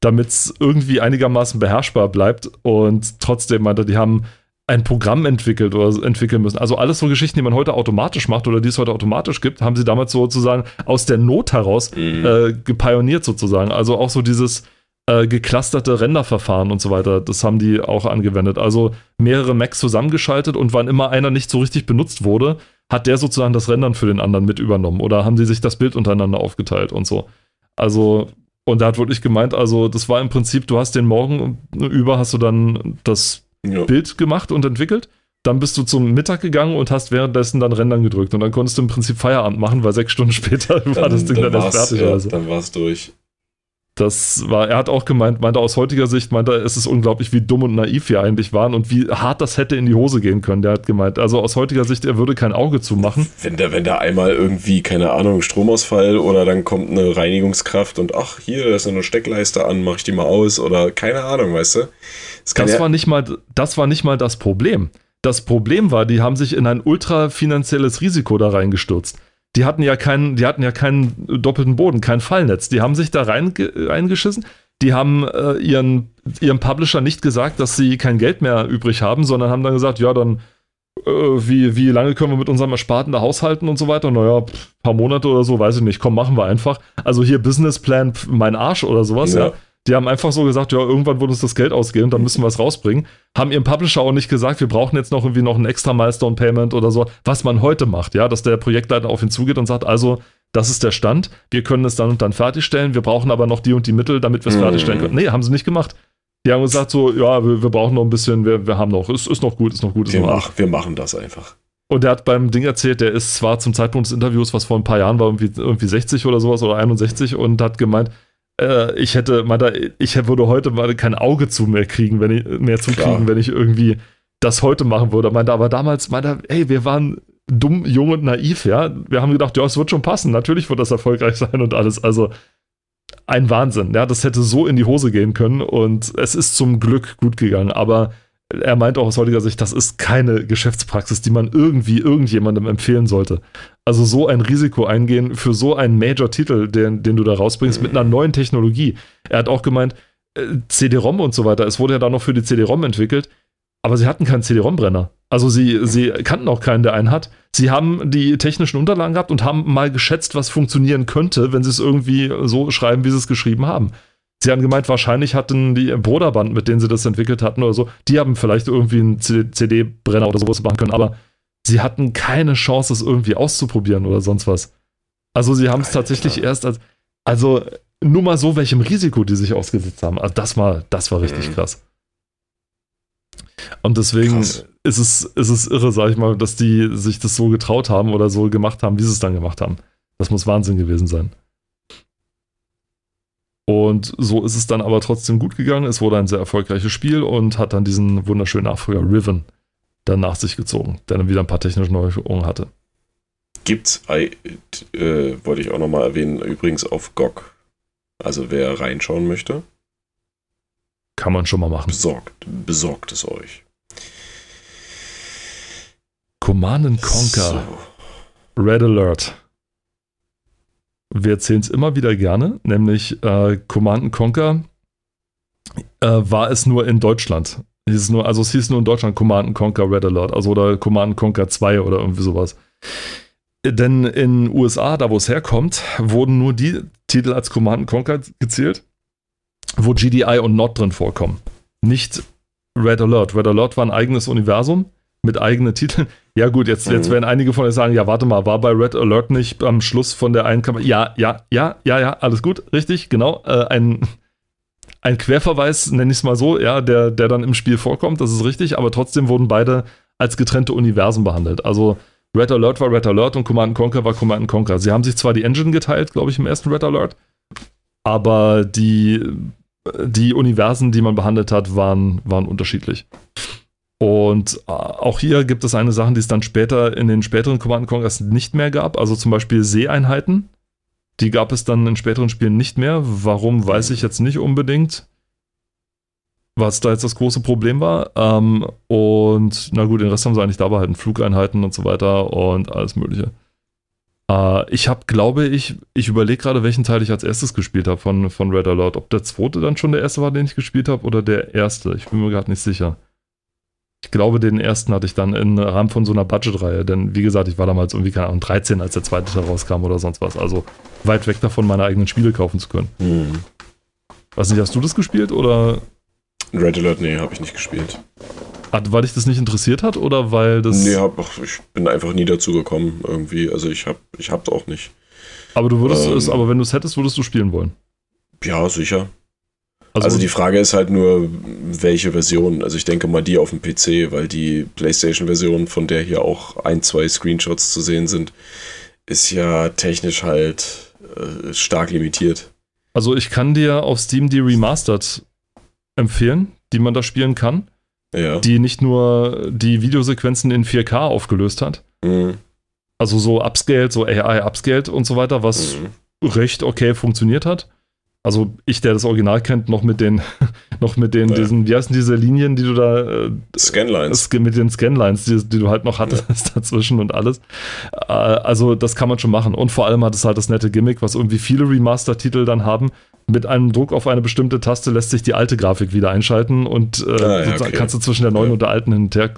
damit es irgendwie einigermaßen beherrschbar bleibt und trotzdem meinte, die haben ein Programm entwickelt oder entwickeln müssen. Also alles so Geschichten, die man heute automatisch macht oder die es heute automatisch gibt, haben sie damals sozusagen aus der Not heraus mhm. äh, gepioniert sozusagen. Also auch so dieses äh, geclusterte Renderverfahren und so weiter, das haben die auch angewendet. Also mehrere Macs zusammengeschaltet und wann immer einer nicht so richtig benutzt wurde, hat der sozusagen das Rendern für den anderen mit übernommen oder haben sie sich das Bild untereinander aufgeteilt und so. Also und er hat wirklich gemeint, also das war im Prinzip, du hast den Morgen über, hast du dann das ja. Bild gemacht und entwickelt. Dann bist du zum Mittag gegangen und hast währenddessen dann Rendern gedrückt. Und dann konntest du im Prinzip Feierabend machen, weil sechs Stunden <laughs> später dann, war das Ding dann, dann erst fertig. Ja, also. Dann war es durch. Das war, er hat auch gemeint, meinte aus heutiger Sicht, meinte es ist unglaublich, wie dumm und naiv wir eigentlich waren und wie hart das hätte in die Hose gehen können. Der hat gemeint, also aus heutiger Sicht, er würde kein Auge zumachen. Wenn da, wenn da einmal irgendwie, keine Ahnung, Stromausfall oder dann kommt eine Reinigungskraft und ach, hier, da ist eine Steckleiste an, mach ich die mal aus oder keine Ahnung, weißt du? Das, das ja war nicht mal, das war nicht mal das Problem. Das Problem war, die haben sich in ein ultra finanzielles Risiko da reingestürzt die hatten ja keinen, die hatten ja keinen doppelten Boden, kein Fallnetz. Die haben sich da rein, reingeschissen. Die haben äh, ihren, ihrem Publisher nicht gesagt, dass sie kein Geld mehr übrig haben, sondern haben dann gesagt, ja, dann äh, wie, wie lange können wir mit unserem Ersparten da haushalten und so weiter? Naja, ein paar Monate oder so, weiß ich nicht. Komm, machen wir einfach. Also hier Businessplan, mein Arsch oder sowas, ja. ja. Die haben einfach so gesagt, ja, irgendwann wird uns das Geld ausgehen und dann müssen wir es rausbringen. Haben ihrem Publisher auch nicht gesagt, wir brauchen jetzt noch irgendwie noch ein extra Milestone-Payment oder so, was man heute macht, ja, dass der Projektleiter auf ihn zugeht und sagt, also, das ist der Stand, wir können es dann und dann fertigstellen, wir brauchen aber noch die und die Mittel, damit wir es mhm. fertigstellen können. Nee, haben sie nicht gemacht. Die haben gesagt so, ja, wir, wir brauchen noch ein bisschen, wir, wir haben noch, es ist, ist noch gut, ist noch gut. Ist wir, noch mach, wir machen das einfach. Und der hat beim Ding erzählt, der ist zwar zum Zeitpunkt des Interviews, was vor ein paar Jahren war, irgendwie, irgendwie 60 oder sowas oder 61 und hat gemeint, äh, ich hätte, meinte, ich würde heute mal kein Auge zu mehr kriegen, wenn ich mehr zukriegen, wenn ich irgendwie das heute machen würde. Meinte, aber damals meinte ey, wir waren dumm, jung und naiv, ja. Wir haben gedacht, ja, es wird schon passen. Natürlich wird das erfolgreich <laughs> sein und alles. Also ein Wahnsinn. Ja, das hätte so in die Hose gehen können und es ist zum Glück gut gegangen. Aber er meint auch aus heutiger Sicht, das ist keine Geschäftspraxis, die man irgendwie irgendjemandem empfehlen sollte. Also so ein Risiko eingehen für so einen Major-Titel, den, den du da rausbringst, mit einer neuen Technologie. Er hat auch gemeint, äh, CD-ROM und so weiter, es wurde ja da noch für die CD-ROM entwickelt, aber sie hatten keinen CD-ROM-Brenner. Also sie, sie kannten auch keinen, der einen hat. Sie haben die technischen Unterlagen gehabt und haben mal geschätzt, was funktionieren könnte, wenn sie es irgendwie so schreiben, wie sie es geschrieben haben. Sie haben gemeint, wahrscheinlich hatten die Broderband, mit denen sie das entwickelt hatten oder so, die haben vielleicht irgendwie einen CD-Brenner oder sowas machen können, aber sie hatten keine Chance, es irgendwie auszuprobieren oder sonst was. Also sie haben es tatsächlich erst als, also nur mal so, welchem Risiko die sich ausgesetzt haben. Also das war, das war richtig mhm. krass. Und deswegen krass. ist es, ist es irre, sag ich mal, dass die sich das so getraut haben oder so gemacht haben, wie sie es dann gemacht haben. Das muss Wahnsinn gewesen sein. Und so ist es dann aber trotzdem gut gegangen. Es wurde ein sehr erfolgreiches Spiel und hat dann diesen wunderschönen Nachfolger Riven dann nach sich gezogen, der dann wieder ein paar technische Neuerungen hatte. Gibt's, äh, wollte ich auch nochmal erwähnen, übrigens auf GOG. Also wer reinschauen möchte. Kann man schon mal machen. Besorgt, besorgt es euch. Command Conquer. So. Red Alert. Wir erzählen es immer wieder gerne, nämlich äh, Command Conquer äh, war es nur in Deutschland. Hieß nur, also es hieß nur in Deutschland Command Conquer Red Alert, also oder Command Conquer 2 oder irgendwie sowas. Denn in USA, da wo es herkommt, wurden nur die Titel als Command Conquer gezählt, wo GDI und Not drin vorkommen. Nicht Red Alert. Red Alert war ein eigenes Universum mit eigenen Titeln. Ja, gut, jetzt, jetzt mhm. werden einige von euch sagen: Ja, warte mal, war bei Red Alert nicht am Schluss von der einen Kamera? Ja, ja, ja, ja, ja, alles gut, richtig, genau. Äh, ein, ein Querverweis, nenne ich es mal so, ja, der, der dann im Spiel vorkommt, das ist richtig, aber trotzdem wurden beide als getrennte Universen behandelt. Also Red Alert war Red Alert und Command Conquer war Command Conquer. Sie haben sich zwar die Engine geteilt, glaube ich, im ersten Red Alert, aber die, die Universen, die man behandelt hat, waren, waren unterschiedlich. Und äh, auch hier gibt es eine Sache, die es dann später in den späteren Command Conquers nicht mehr gab. Also zum Beispiel Seeeinheiten. Die gab es dann in späteren Spielen nicht mehr. Warum, weiß ich jetzt nicht unbedingt was da jetzt das große Problem war. Ähm, und na gut, den Rest haben sie eigentlich da behalten, Flugeinheiten und so weiter und alles Mögliche. Äh, ich habe, glaube ich, ich überlege gerade, welchen Teil ich als erstes gespielt habe von, von Red Alert. Ob der zweite dann schon der erste war, den ich gespielt habe, oder der erste. Ich bin mir gerade nicht sicher. Ich glaube, den ersten hatte ich dann im Rahmen von so einer Budget-Reihe, denn wie gesagt, ich war damals irgendwie, keine Ahnung, 13, als der zweite Teil rauskam oder sonst was. Also weit weg davon, meine eigenen Spiele kaufen zu können. Mhm. Weiß nicht, hast du das gespielt oder Red Alert, nee, habe ich nicht gespielt. Hat, weil dich das nicht interessiert hat oder weil das. Nee, hab, ich bin einfach nie dazu gekommen, irgendwie. Also ich habe ich hab's auch nicht. Aber du würdest ähm, es, aber wenn du es hättest, würdest du spielen wollen. Ja, sicher. Also, also, die Frage ist halt nur, welche Version. Also ich denke mal die auf dem PC, weil die PlayStation-Version, von der hier auch ein, zwei Screenshots zu sehen sind, ist ja technisch halt äh, stark limitiert. Also ich kann dir auf Steam die Remastered empfehlen, die man da spielen kann. Ja. Die nicht nur die Videosequenzen in 4K aufgelöst hat. Mhm. Also so upscaled, so AI upscaled und so weiter, was mhm. recht okay funktioniert hat. Also ich, der das Original kennt, noch mit den, <laughs> noch mit den, ja. diesen, wie heißen diese Linien, die du da. Äh, Scanlines. Mit den Scanlines, die, die du halt noch hattest ja. <laughs> dazwischen und alles. Äh, also das kann man schon machen. Und vor allem hat es halt das nette Gimmick, was irgendwie viele Remaster-Titel dann haben. Mit einem Druck auf eine bestimmte Taste lässt sich die alte Grafik wieder einschalten und äh, ah, ja, okay. kannst du zwischen der neuen und der alten hin und her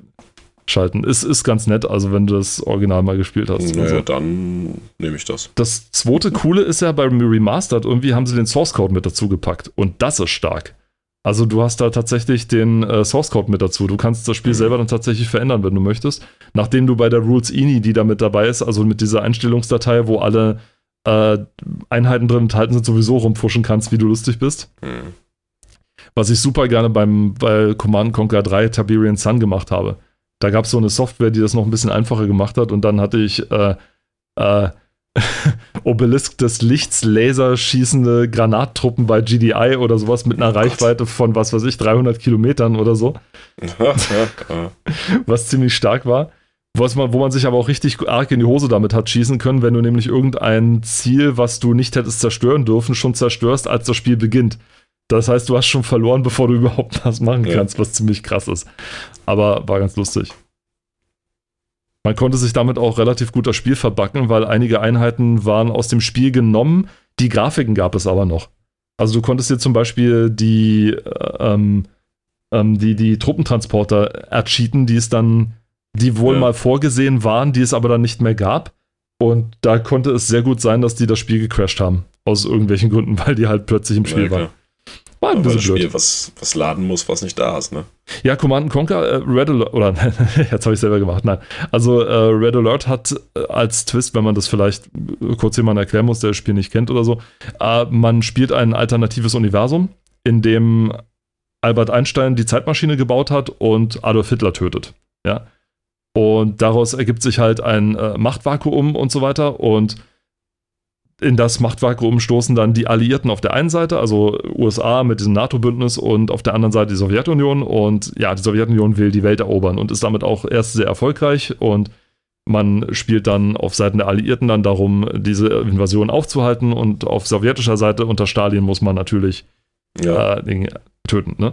schalten. Ist, ist ganz nett, also wenn du das Original mal gespielt hast. Naja, also. dann nehme ich das. Das zweite Coole ist ja beim Remastered, irgendwie haben sie den Source Code mit dazu gepackt und das ist stark. Also du hast da tatsächlich den äh, Source Code mit dazu. Du kannst das Spiel mhm. selber dann tatsächlich verändern, wenn du möchtest. Nachdem du bei der Rules INI, die da mit dabei ist, also mit dieser Einstellungsdatei, wo alle äh, Einheiten drin enthalten sind, sowieso rumpfuschen kannst, wie du lustig bist. Mhm. Was ich super gerne beim bei Command Conquer 3 Tiberian Sun gemacht habe da gab es so eine Software, die das noch ein bisschen einfacher gemacht hat und dann hatte ich äh, äh, <laughs> Obelisk des Lichts laserschießende Granattruppen bei GDI oder sowas mit einer oh Reichweite von, was weiß ich, 300 Kilometern oder so. <laughs> was ziemlich stark war. Was man, wo man sich aber auch richtig arg in die Hose damit hat schießen können, wenn du nämlich irgendein Ziel, was du nicht hättest zerstören dürfen, schon zerstörst, als das Spiel beginnt. Das heißt, du hast schon verloren, bevor du überhaupt <laughs> was machen kannst, ja. was ziemlich krass ist. Aber war ganz lustig. Man konnte sich damit auch relativ gut das Spiel verbacken, weil einige Einheiten waren aus dem Spiel genommen. Die Grafiken gab es aber noch. Also du konntest dir zum Beispiel die, äh, ähm, ähm, die, die Truppentransporter ercheaten, die es dann, die wohl ja. mal vorgesehen waren, die es aber dann nicht mehr gab. Und da konnte es sehr gut sein, dass die das Spiel gecrashed haben. Aus irgendwelchen Gründen, <laughs> weil die halt plötzlich im Spiel ja, waren. War ein bisschen Spiel, was, was laden muss, was nicht da ist, ne? Ja, Command Conquer, äh, Red Alert, oder <laughs> jetzt habe ich selber gemacht, nein. Also äh, Red Alert hat äh, als Twist, wenn man das vielleicht äh, kurz jemand erklären muss, der das Spiel nicht kennt oder so, äh, man spielt ein alternatives Universum, in dem Albert Einstein die Zeitmaschine gebaut hat und Adolf Hitler tötet. Ja. Und daraus ergibt sich halt ein äh, Machtvakuum und so weiter. Und in das Machtvakuum stoßen dann die Alliierten auf der einen Seite, also USA mit diesem NATO-Bündnis und auf der anderen Seite die Sowjetunion. Und ja, die Sowjetunion will die Welt erobern und ist damit auch erst sehr erfolgreich. Und man spielt dann auf Seiten der Alliierten dann darum, diese Invasion aufzuhalten. Und auf sowjetischer Seite unter Stalin muss man natürlich ja. äh, den töten. Ne?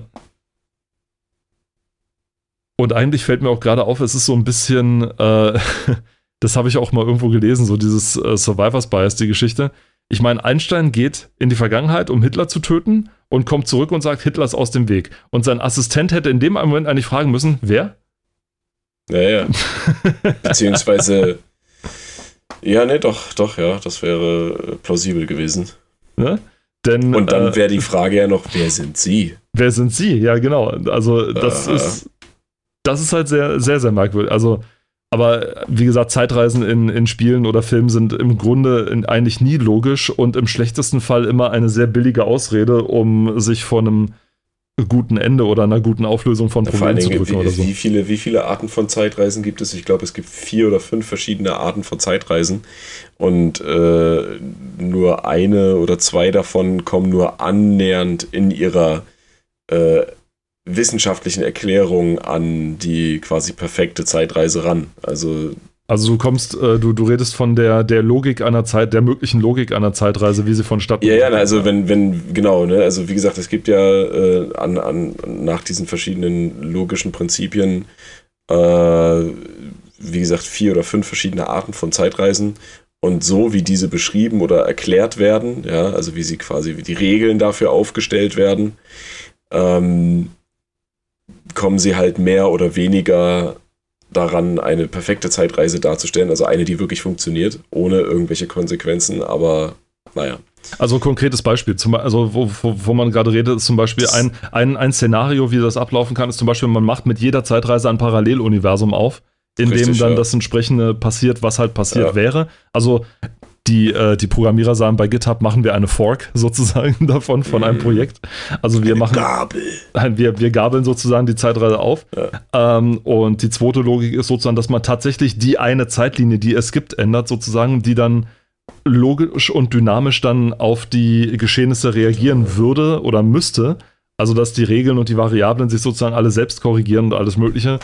Und eigentlich fällt mir auch gerade auf, es ist so ein bisschen. Äh, <laughs> das habe ich auch mal irgendwo gelesen, so dieses äh, Survivors Bias, die Geschichte. Ich meine, Einstein geht in die Vergangenheit, um Hitler zu töten und kommt zurück und sagt, Hitler ist aus dem Weg. Und sein Assistent hätte in dem Moment eigentlich fragen müssen, wer? Naja. <laughs> Beziehungsweise, ja, ne, doch, doch, ja, das wäre plausibel gewesen. Ne? Denn, und dann äh, wäre die Frage ja noch, wer sind Sie? Wer sind Sie? Ja, genau. Also, das äh, ist, das ist halt sehr, sehr, sehr merkwürdig. Also, aber wie gesagt, Zeitreisen in, in Spielen oder Filmen sind im Grunde in, eigentlich nie logisch und im schlechtesten Fall immer eine sehr billige Ausrede, um sich von einem guten Ende oder einer guten Auflösung von Problemen zu drücken wie, oder so. Wie viele, wie viele Arten von Zeitreisen gibt es? Ich glaube, es gibt vier oder fünf verschiedene Arten von Zeitreisen und äh, nur eine oder zwei davon kommen nur annähernd in ihrer äh, wissenschaftlichen Erklärung an die quasi perfekte Zeitreise ran. Also also du kommst, äh, du, du redest von der, der Logik einer Zeit, der möglichen Logik einer Zeitreise, wie sie vonstatten Ja, ja, also wenn, wenn, genau, ne, also wie gesagt, es gibt ja äh, an, an, nach diesen verschiedenen logischen Prinzipien, äh, wie gesagt, vier oder fünf verschiedene Arten von Zeitreisen. Und so wie diese beschrieben oder erklärt werden, ja, also wie sie quasi, wie die Regeln dafür aufgestellt werden, ähm, kommen sie halt mehr oder weniger daran, eine perfekte Zeitreise darzustellen. Also eine, die wirklich funktioniert, ohne irgendwelche Konsequenzen, aber naja. Also konkretes Beispiel, zum, also wo, wo, wo man gerade redet, ist zum Beispiel ein, ein, ein Szenario, wie das ablaufen kann, ist zum Beispiel, man macht mit jeder Zeitreise ein Paralleluniversum auf, in Richtig, dem dann ja. das entsprechende passiert, was halt passiert ja. wäre. Also die, äh, die Programmierer sagen, bei GitHub machen wir eine Fork <laughs> sozusagen davon, von einem mhm. Projekt. Also wir eine machen. Gabel. Wir, wir gabeln sozusagen die Zeitreise auf. Ja. Ähm, und die zweite Logik ist sozusagen, dass man tatsächlich die eine Zeitlinie, die es gibt, ändert, sozusagen, die dann logisch und dynamisch dann auf die Geschehnisse reagieren würde oder müsste. Also dass die Regeln und die Variablen sich sozusagen alle selbst korrigieren und alles Mögliche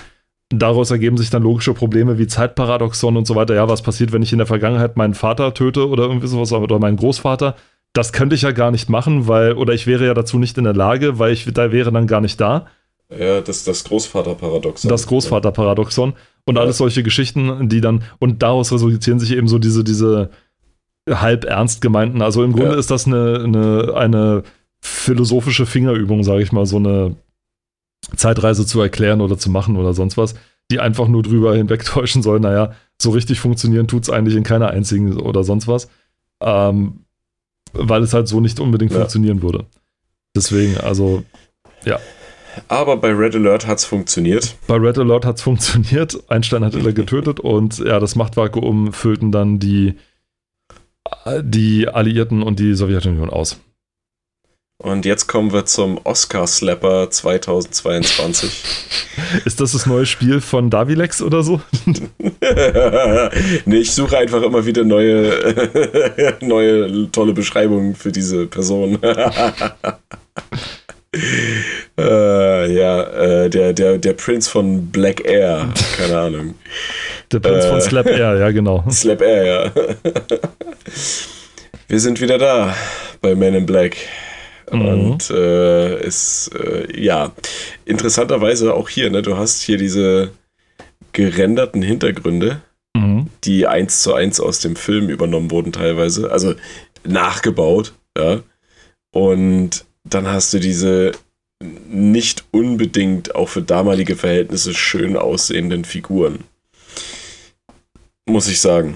daraus ergeben sich dann logische Probleme wie Zeitparadoxon und so weiter. Ja, was passiert, wenn ich in der Vergangenheit meinen Vater töte oder irgendwie sowas oder meinen Großvater? Das könnte ich ja gar nicht machen, weil, oder ich wäre ja dazu nicht in der Lage, weil ich da wäre dann gar nicht da. Ja, das ist das Großvaterparadoxon. Das Großvaterparadoxon und ja. alles solche Geschichten, die dann, und daraus resultieren sich eben so diese, diese halb ernst gemeinten, also im Grunde ja. ist das eine, eine, eine philosophische Fingerübung, sage ich mal, so eine Zeitreise zu erklären oder zu machen oder sonst was, die einfach nur drüber <laughs> hinwegtäuschen soll, naja, so richtig funktionieren tut es eigentlich in keiner einzigen oder sonst was. Ähm, weil es halt so nicht unbedingt ja. funktionieren würde. Deswegen, also, ja. Aber bei Red Alert hat es funktioniert. Bei Red Alert hat es funktioniert. <laughs> Einstein hat Hitler getötet und ja, das Machtvakuum füllten dann die, die Alliierten und die Sowjetunion aus. Und jetzt kommen wir zum Oscar-Slapper 2022. <laughs> Ist das das neue Spiel von Davilex oder so? <laughs> nee, ich suche einfach immer wieder neue, <laughs> neue tolle Beschreibungen für diese Person. äh, ja, äh, der, der, der Prinz von Black Air, keine Ahnung. Der Prinz äh, von Slap Air, ja, genau. Slap Air, ja. Wir sind wieder da bei Men in Black. Mhm. Und äh, ist, äh, ja, interessanterweise auch hier, ne, du hast hier diese gerenderten Hintergründe, mhm. die eins zu eins aus dem Film übernommen wurden teilweise, also nachgebaut, ja. Und dann hast du diese nicht unbedingt auch für damalige Verhältnisse schön aussehenden Figuren. Muss ich sagen.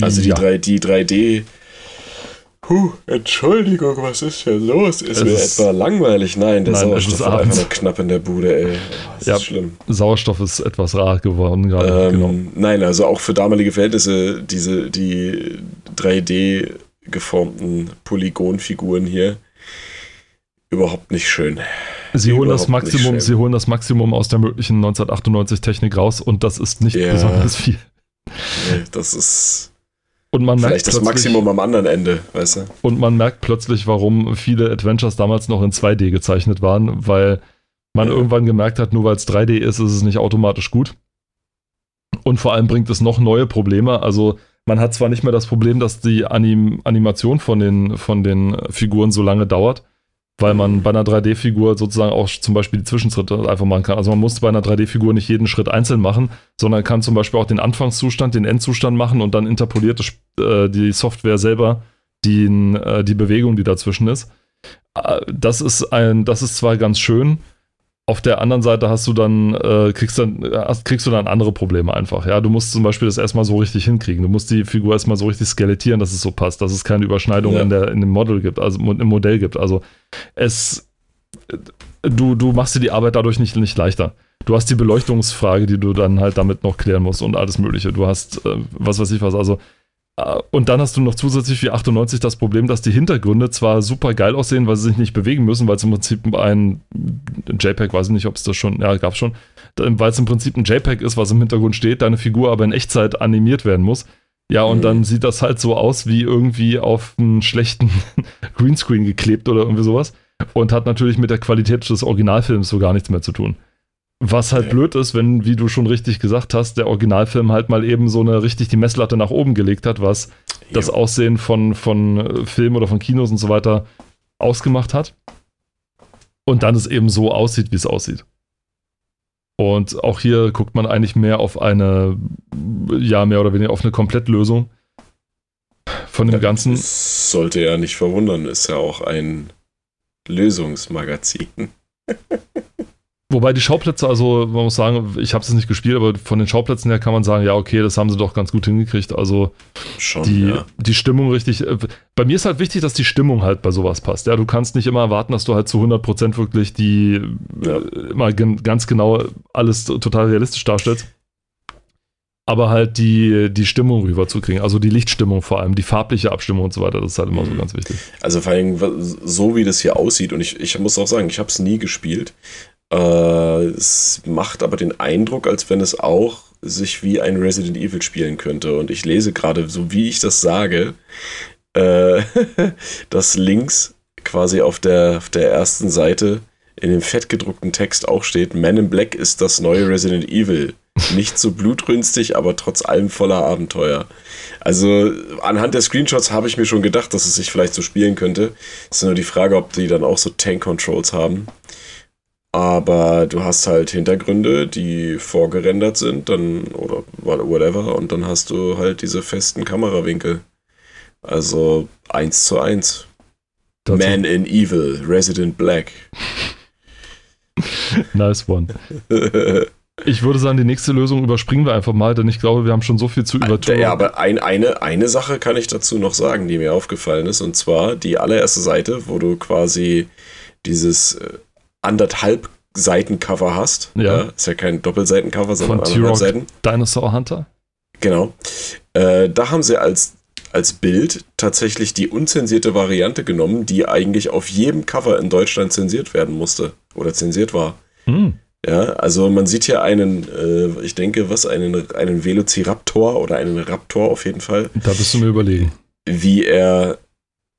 Also die, ja. 3, die 3D Puh, Entschuldigung, was ist hier los? Ist es mir ist, etwa langweilig? Nein, der nein, Sauerstoff ist einfach nur knapp in der Bude, ey. Das ja, ist schlimm. Sauerstoff ist etwas rar geworden gerade. Ähm, genau. Nein, also auch für damalige Verhältnisse, diese, die 3D geformten Polygonfiguren hier, überhaupt nicht schön. Sie holen das Maximum, sie holen das Maximum aus der möglichen 1998 Technik raus und das ist nicht ja. besonders viel. Nee, das ist und man Vielleicht das Maximum am anderen Ende, weißt du? Und man merkt plötzlich, warum viele Adventures damals noch in 2D gezeichnet waren, weil man ja. irgendwann gemerkt hat, nur weil es 3D ist, ist es nicht automatisch gut. Und vor allem bringt es noch neue Probleme. Also man hat zwar nicht mehr das Problem, dass die Anim Animation von den, von den Figuren so lange dauert, weil man bei einer 3D-Figur sozusagen auch zum Beispiel die Zwischenschritte einfach machen kann. Also man muss bei einer 3D-Figur nicht jeden Schritt einzeln machen, sondern kann zum Beispiel auch den Anfangszustand, den Endzustand machen und dann interpoliert äh, die Software selber die, äh, die Bewegung, die dazwischen ist. Äh, das ist ein, das ist zwar ganz schön, auf der anderen Seite hast du dann, äh, kriegst dann, hast, kriegst du dann andere Probleme einfach. Ja, du musst zum Beispiel das erstmal so richtig hinkriegen. Du musst die Figur erstmal so richtig skelettieren, dass es so passt, dass es keine Überschneidung ja. in, der, in dem Model gibt, also im Modell gibt. Also es, du, du machst dir die Arbeit dadurch nicht, nicht leichter. Du hast die Beleuchtungsfrage, die du dann halt damit noch klären musst und alles Mögliche. Du hast, äh, was weiß ich was, also äh, und dann hast du noch zusätzlich wie 98 das Problem, dass die Hintergründe zwar super geil aussehen, weil sie sich nicht bewegen müssen, weil es im Prinzip ein JPEG, weiß ich nicht, ob es das schon, ja, gab schon, weil es im Prinzip ein JPEG ist, was im Hintergrund steht, deine Figur aber in Echtzeit animiert werden muss. Ja, und mhm. dann sieht das halt so aus wie irgendwie auf einen schlechten <laughs> Greenscreen geklebt oder irgendwie sowas. Und hat natürlich mit der Qualität des Originalfilms so gar nichts mehr zu tun. Was halt blöd ist, wenn, wie du schon richtig gesagt hast, der Originalfilm halt mal eben so eine richtig die Messlatte nach oben gelegt hat, was ja. das Aussehen von, von äh, Filmen oder von Kinos und so weiter ausgemacht hat. Und dann es eben so aussieht, wie es aussieht. Und auch hier guckt man eigentlich mehr auf eine, ja, mehr oder weniger auf eine Komplettlösung von dem ja, Ganzen. Das sollte ja nicht verwundern, ist ja auch ein Lösungsmagazin. <laughs> Wobei die Schauplätze, also man muss sagen, ich habe es nicht gespielt, aber von den Schauplätzen her kann man sagen, ja, okay, das haben sie doch ganz gut hingekriegt. Also Schon, die, ja. die Stimmung richtig. Äh, bei mir ist halt wichtig, dass die Stimmung halt bei sowas passt. Ja, du kannst nicht immer erwarten, dass du halt zu 100% wirklich die ja. Äh, immer ganz genau alles total realistisch darstellst. Aber halt die, die Stimmung rüberzukriegen, also die Lichtstimmung vor allem, die farbliche Abstimmung und so weiter, das ist halt immer so mhm. ganz wichtig. Also vor allem so wie das hier aussieht, und ich, ich muss auch sagen, ich habe es nie gespielt, äh, es macht aber den Eindruck, als wenn es auch sich wie ein Resident Evil spielen könnte. Und ich lese gerade, so wie ich das sage, äh, <laughs> dass links quasi auf der, auf der ersten Seite in dem fettgedruckten Text auch steht, Man in Black ist das neue Resident Evil. Nicht so blutrünstig, aber trotz allem voller Abenteuer. Also anhand der Screenshots habe ich mir schon gedacht, dass es sich vielleicht so spielen könnte. Es ist nur die Frage, ob die dann auch so Tank-Controls haben. Aber du hast halt Hintergründe, die vorgerendert sind, dann oder whatever, und dann hast du halt diese festen Kamerawinkel. Also eins zu eins. Man in Evil, Resident Black. <laughs> nice one. <laughs> Ich würde sagen, die nächste Lösung überspringen wir einfach mal, denn ich glaube, wir haben schon so viel zu übertun. Ja, aber ein, eine, eine Sache kann ich dazu noch sagen, die mir aufgefallen ist, und zwar die allererste Seite, wo du quasi dieses äh, anderthalb Seitencover hast. Ja. ja. Ist ja kein Doppelseitencover, sondern Von anderthalb Seiten. Dinosaur Hunter. Genau. Äh, da haben sie als, als Bild tatsächlich die unzensierte Variante genommen, die eigentlich auf jedem Cover in Deutschland zensiert werden musste oder zensiert war. Hm. Ja, also man sieht hier einen, äh, ich denke, was, einen, einen Velociraptor oder einen Raptor auf jeden Fall. Da bist du mir überlegen. Wie er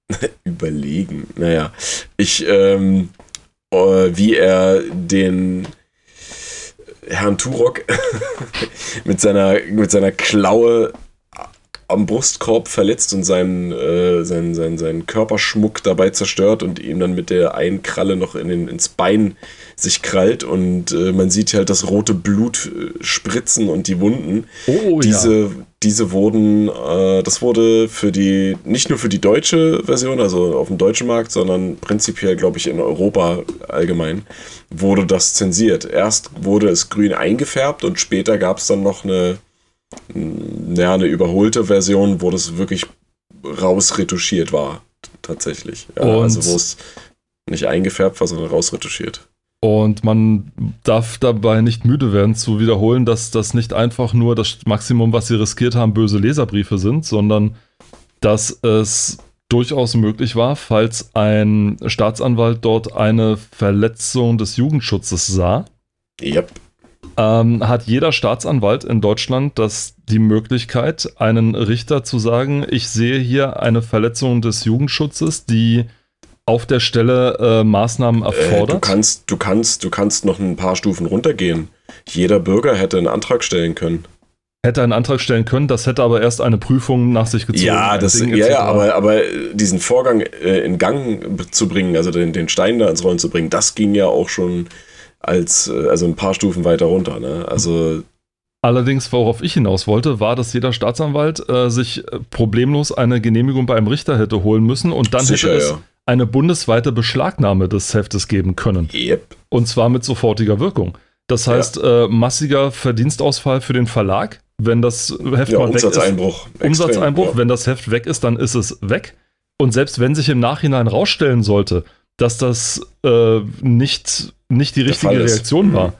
<laughs> überlegen, naja, ich, ähm, äh, wie er den Herrn Turok <laughs> mit, seiner, mit seiner Klaue am Brustkorb verletzt und seinen, äh, seinen, seinen, seinen Körperschmuck dabei zerstört und ihm dann mit der einen Kralle noch in den, ins Bein sich krallt und äh, man sieht halt das rote Blut äh, spritzen und die Wunden. Oh, diese, ja. diese wurden, äh, das wurde für die, nicht nur für die deutsche Version, also auf dem deutschen Markt, sondern prinzipiell, glaube ich, in Europa allgemein, wurde das zensiert. Erst wurde es grün eingefärbt und später gab es dann noch eine ja, eine überholte Version, wo das wirklich rausretuschiert war. tatsächlich. Ja, also wo es nicht eingefärbt war, sondern rausretuschiert. Und man darf dabei nicht müde werden zu wiederholen, dass das nicht einfach nur das Maximum, was sie riskiert haben, böse Leserbriefe sind, sondern dass es durchaus möglich war, falls ein Staatsanwalt dort eine Verletzung des Jugendschutzes sah. Yep. Ähm, hat jeder Staatsanwalt in Deutschland das die Möglichkeit, einen Richter zu sagen, ich sehe hier eine Verletzung des Jugendschutzes, die auf der Stelle äh, Maßnahmen erfordert? Äh, du, kannst, du, kannst, du kannst noch ein paar Stufen runtergehen. Jeder Bürger hätte einen Antrag stellen können. Hätte einen Antrag stellen können, das hätte aber erst eine Prüfung nach sich gezogen. Ja, das, ja, ja aber, aber diesen Vorgang äh, in Gang zu bringen, also den, den Stein da ins Rollen zu bringen, das ging ja auch schon als, äh, also ein paar Stufen weiter runter. Ne? Also Allerdings, worauf ich hinaus wollte, war, dass jeder Staatsanwalt äh, sich äh, problemlos eine Genehmigung bei einem Richter hätte holen müssen und dann Sicher, hätte es ja eine bundesweite Beschlagnahme des Heftes geben können. Yep. Und zwar mit sofortiger Wirkung. Das heißt, ja. äh, massiger Verdienstausfall für den Verlag, wenn das Heft ja, mal weg ist. Umsatzeinbruch. Umsatzeinbruch. Wenn das Heft weg ist, dann ist es weg. Und selbst wenn sich im Nachhinein rausstellen sollte, dass das äh, nicht, nicht die richtige Reaktion mhm. war,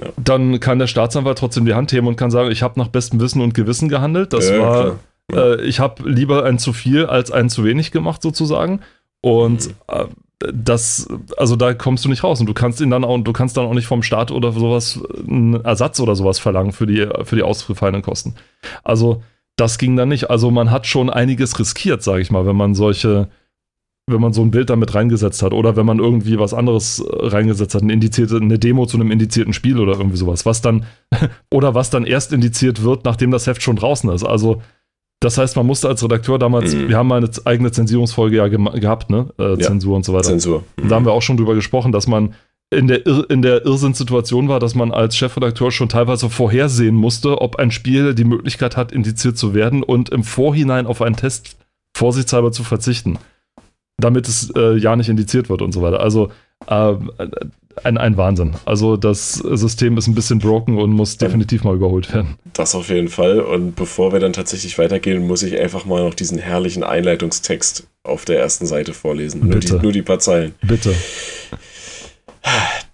ja. dann kann der Staatsanwalt trotzdem die Hand heben und kann sagen, ich habe nach bestem Wissen und Gewissen gehandelt. Das war, äh, ich habe lieber ein zu viel als ein zu wenig gemacht sozusagen. Und mhm. äh, das, also da kommst du nicht raus und du kannst ihn dann auch, du kannst dann auch nicht vom Staat oder sowas einen Ersatz oder sowas verlangen für die, für die ausgefallenen Kosten. Also das ging dann nicht. Also man hat schon einiges riskiert, sage ich mal, wenn man solche, wenn man so ein Bild damit reingesetzt hat oder wenn man irgendwie was anderes reingesetzt hat, eine indizierte, eine Demo zu einem indizierten Spiel oder irgendwie sowas, was dann, <laughs> oder was dann erst indiziert wird, nachdem das Heft schon draußen ist. Also das heißt, man musste als Redakteur damals, mhm. wir haben mal eine eigene Zensierungsfolge ja ge gehabt, ne? Äh, ja. Zensur und so weiter. Zensur. Mhm. Da haben wir auch schon drüber gesprochen, dass man in der, Ir in der Irrsinnssituation war, dass man als Chefredakteur schon teilweise vorhersehen musste, ob ein Spiel die Möglichkeit hat, indiziert zu werden und im Vorhinein auf einen Test vorsichtshalber zu verzichten, damit es äh, ja nicht indiziert wird und so weiter. Also äh, ein, ein Wahnsinn. Also das System ist ein bisschen broken und muss definitiv mal überholt werden. Das auf jeden Fall. Und bevor wir dann tatsächlich weitergehen, muss ich einfach mal noch diesen herrlichen Einleitungstext auf der ersten Seite vorlesen. Nur die, nur die paar Zeilen. Bitte.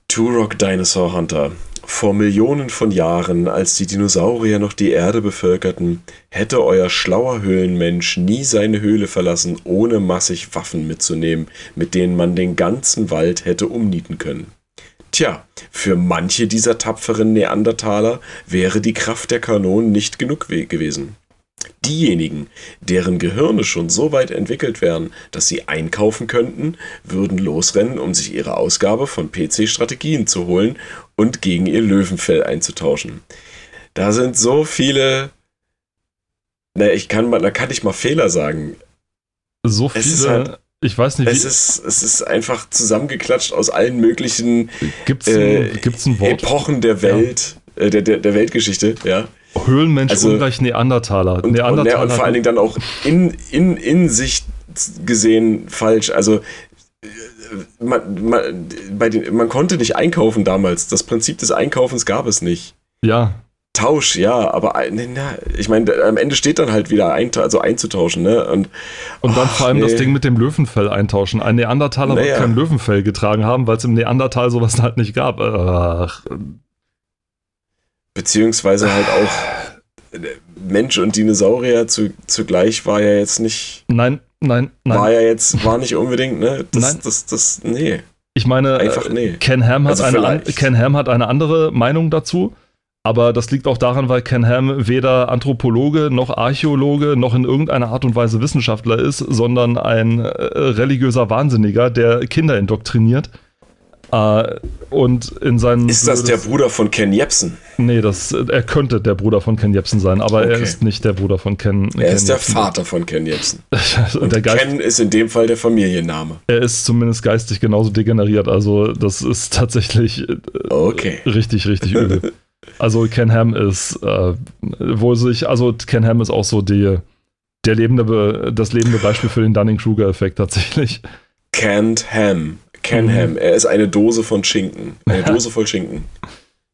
Turok Dinosaur Hunter. Vor Millionen von Jahren, als die Dinosaurier noch die Erde bevölkerten, hätte euer schlauer Höhlenmensch nie seine Höhle verlassen, ohne massig Waffen mitzunehmen, mit denen man den ganzen Wald hätte umnieten können. Tja, für manche dieser tapferen Neandertaler wäre die Kraft der Kanonen nicht genug gewesen. Diejenigen, deren Gehirne schon so weit entwickelt wären, dass sie einkaufen könnten, würden losrennen, um sich ihre Ausgabe von PC-Strategien zu holen und gegen ihr Löwenfell einzutauschen. Da sind so viele. Na, ich kann mal, da kann ich mal Fehler sagen. So viele. Halt, ich weiß nicht, es ist, es ist einfach zusammengeklatscht aus allen möglichen gibt's ein, äh, gibt's ein Wort? Epochen der Welt, ja. äh, der, der, der Weltgeschichte, ja. Höhlenmensch also, ungleich Neandertaler. Und, Neandertaler. Und, und, vor allen Dingen dann auch in, in, in sich gesehen falsch. Also man, man, bei den, man konnte nicht einkaufen damals. Das Prinzip des Einkaufens gab es nicht. Ja. Tausch, ja, aber na, ich meine, am Ende steht dann halt wieder ein, also einzutauschen, ne? Und, und dann oh, vor allem nee. das Ding mit dem Löwenfell eintauschen. Ein Neandertaler naja. wird kein Löwenfell getragen haben, weil es im Neandertal sowas halt nicht gab. Ach. Beziehungsweise halt auch Mensch und Dinosaurier zu, zugleich war ja jetzt nicht. Nein, nein, nein. War ja jetzt, war nicht unbedingt, ne? Das, nein. Das, das, nee. Ich meine, Einfach nee. Ken Ham, hat also eine, Ken Ham hat eine andere Meinung dazu. Aber das liegt auch daran, weil Ken Ham weder Anthropologe noch Archäologe noch in irgendeiner Art und Weise Wissenschaftler ist, sondern ein äh, religiöser Wahnsinniger, der Kinder indoktriniert. Äh, und in seinen. Ist das der Bruder von Ken Jepsen? Nee, das, er könnte der Bruder von Ken Jepsen sein, aber okay. er ist nicht der Bruder von Ken. Er Ken ist der Vater von Ken Jepsen. <laughs> Und der Geist, Ken ist in dem Fall der Familienname. Er ist zumindest geistig genauso degeneriert, also das ist <laughs> tatsächlich äh, okay. richtig, richtig übel. <laughs> also Ken Ham ist, äh, wo sich, also Ken Ham ist auch so die, der lebende, das lebende Beispiel für den Dunning-Kruger-Effekt tatsächlich. Canned Ham. Ken Ham. Mhm. Er ist eine Dose von Schinken. Eine Dose voll Schinken.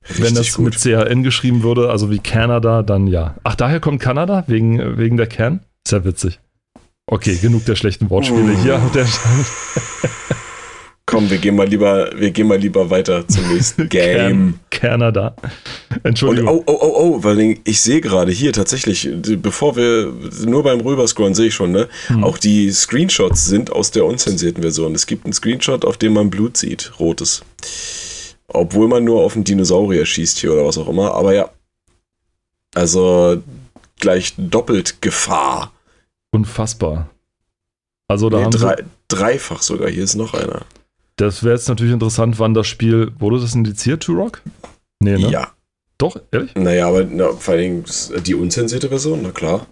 Richtig Wenn das gut. mit CHN geschrieben würde, also wie Canada, dann ja. Ach, daher kommt Kanada? Wegen, wegen der Can? Sehr witzig. Okay, genug der schlechten Wortspiele hier. <laughs> Komm, wir gehen mal lieber, wir gehen mal lieber weiter zum nächsten <laughs> Game. Canada. Entschuldigung. Und, oh, oh, oh, oh, weil ich sehe gerade hier tatsächlich, bevor wir nur beim Rüberscrollen sehe ich schon, ne? Hm. Auch die Screenshots sind aus der unzensierten Version. Es gibt einen Screenshot, auf dem man Blut sieht, rotes. Obwohl man nur auf einen Dinosaurier schießt hier oder was auch immer. Aber ja. Also gleich doppelt Gefahr. Unfassbar. Also da nee, haben drei, dreifach sogar. Hier ist noch einer. Das wäre jetzt natürlich interessant, wann das Spiel. Wurde das indiziert, Turok? Nee, ne? Ja. Doch, ehrlich? Naja, aber na, vor allem die unzensierte Version, na klar.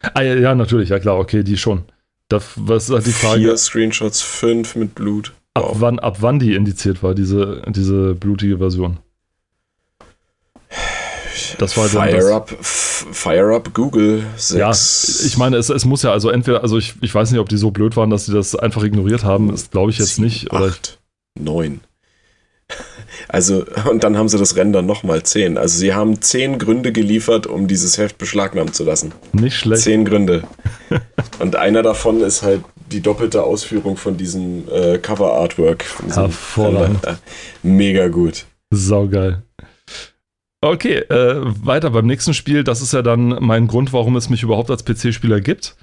Ah, ja, ja, natürlich, ja klar, okay, die schon. Das, was ist die Frage? Vier Screenshots, fünf mit Blut. Wow. Ab, wann, ab wann die indiziert war, diese, diese blutige Version? Das war Fire das, Up, Fire Up Google 6. Ja, ich meine, es, es muss ja also entweder, also ich, ich weiß nicht, ob die so blöd waren, dass sie das einfach ignoriert haben, das glaube ich jetzt 7, nicht. 8, 9. <laughs> Also, und dann haben sie das Render nochmal 10. Also, sie haben 10 Gründe geliefert, um dieses Heft beschlagnahmen zu lassen. Nicht schlecht. 10 Gründe. <laughs> und einer davon ist halt die doppelte Ausführung von diesem äh, Cover-Artwork. Hervorragend. Mega gut. Saugeil. Okay, äh, weiter beim nächsten Spiel. Das ist ja dann mein Grund, warum es mich überhaupt als PC-Spieler gibt.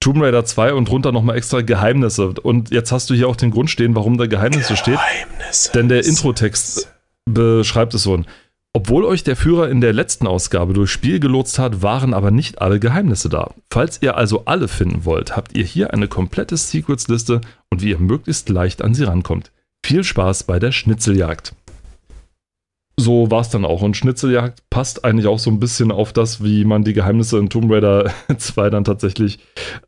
Tomb Raider 2 und drunter nochmal extra Geheimnisse. Und jetzt hast du hier auch den Grund stehen, warum da Geheimnisse, Geheimnisse steht. Denn der Introtext beschreibt es so. Obwohl euch der Führer in der letzten Ausgabe durchs Spiel gelotst hat, waren aber nicht alle Geheimnisse da. Falls ihr also alle finden wollt, habt ihr hier eine komplette Secrets-Liste und wie ihr möglichst leicht an sie rankommt. Viel Spaß bei der Schnitzeljagd so war es dann auch. Und Schnitzeljagd passt eigentlich auch so ein bisschen auf das, wie man die Geheimnisse in Tomb Raider <laughs> 2 dann tatsächlich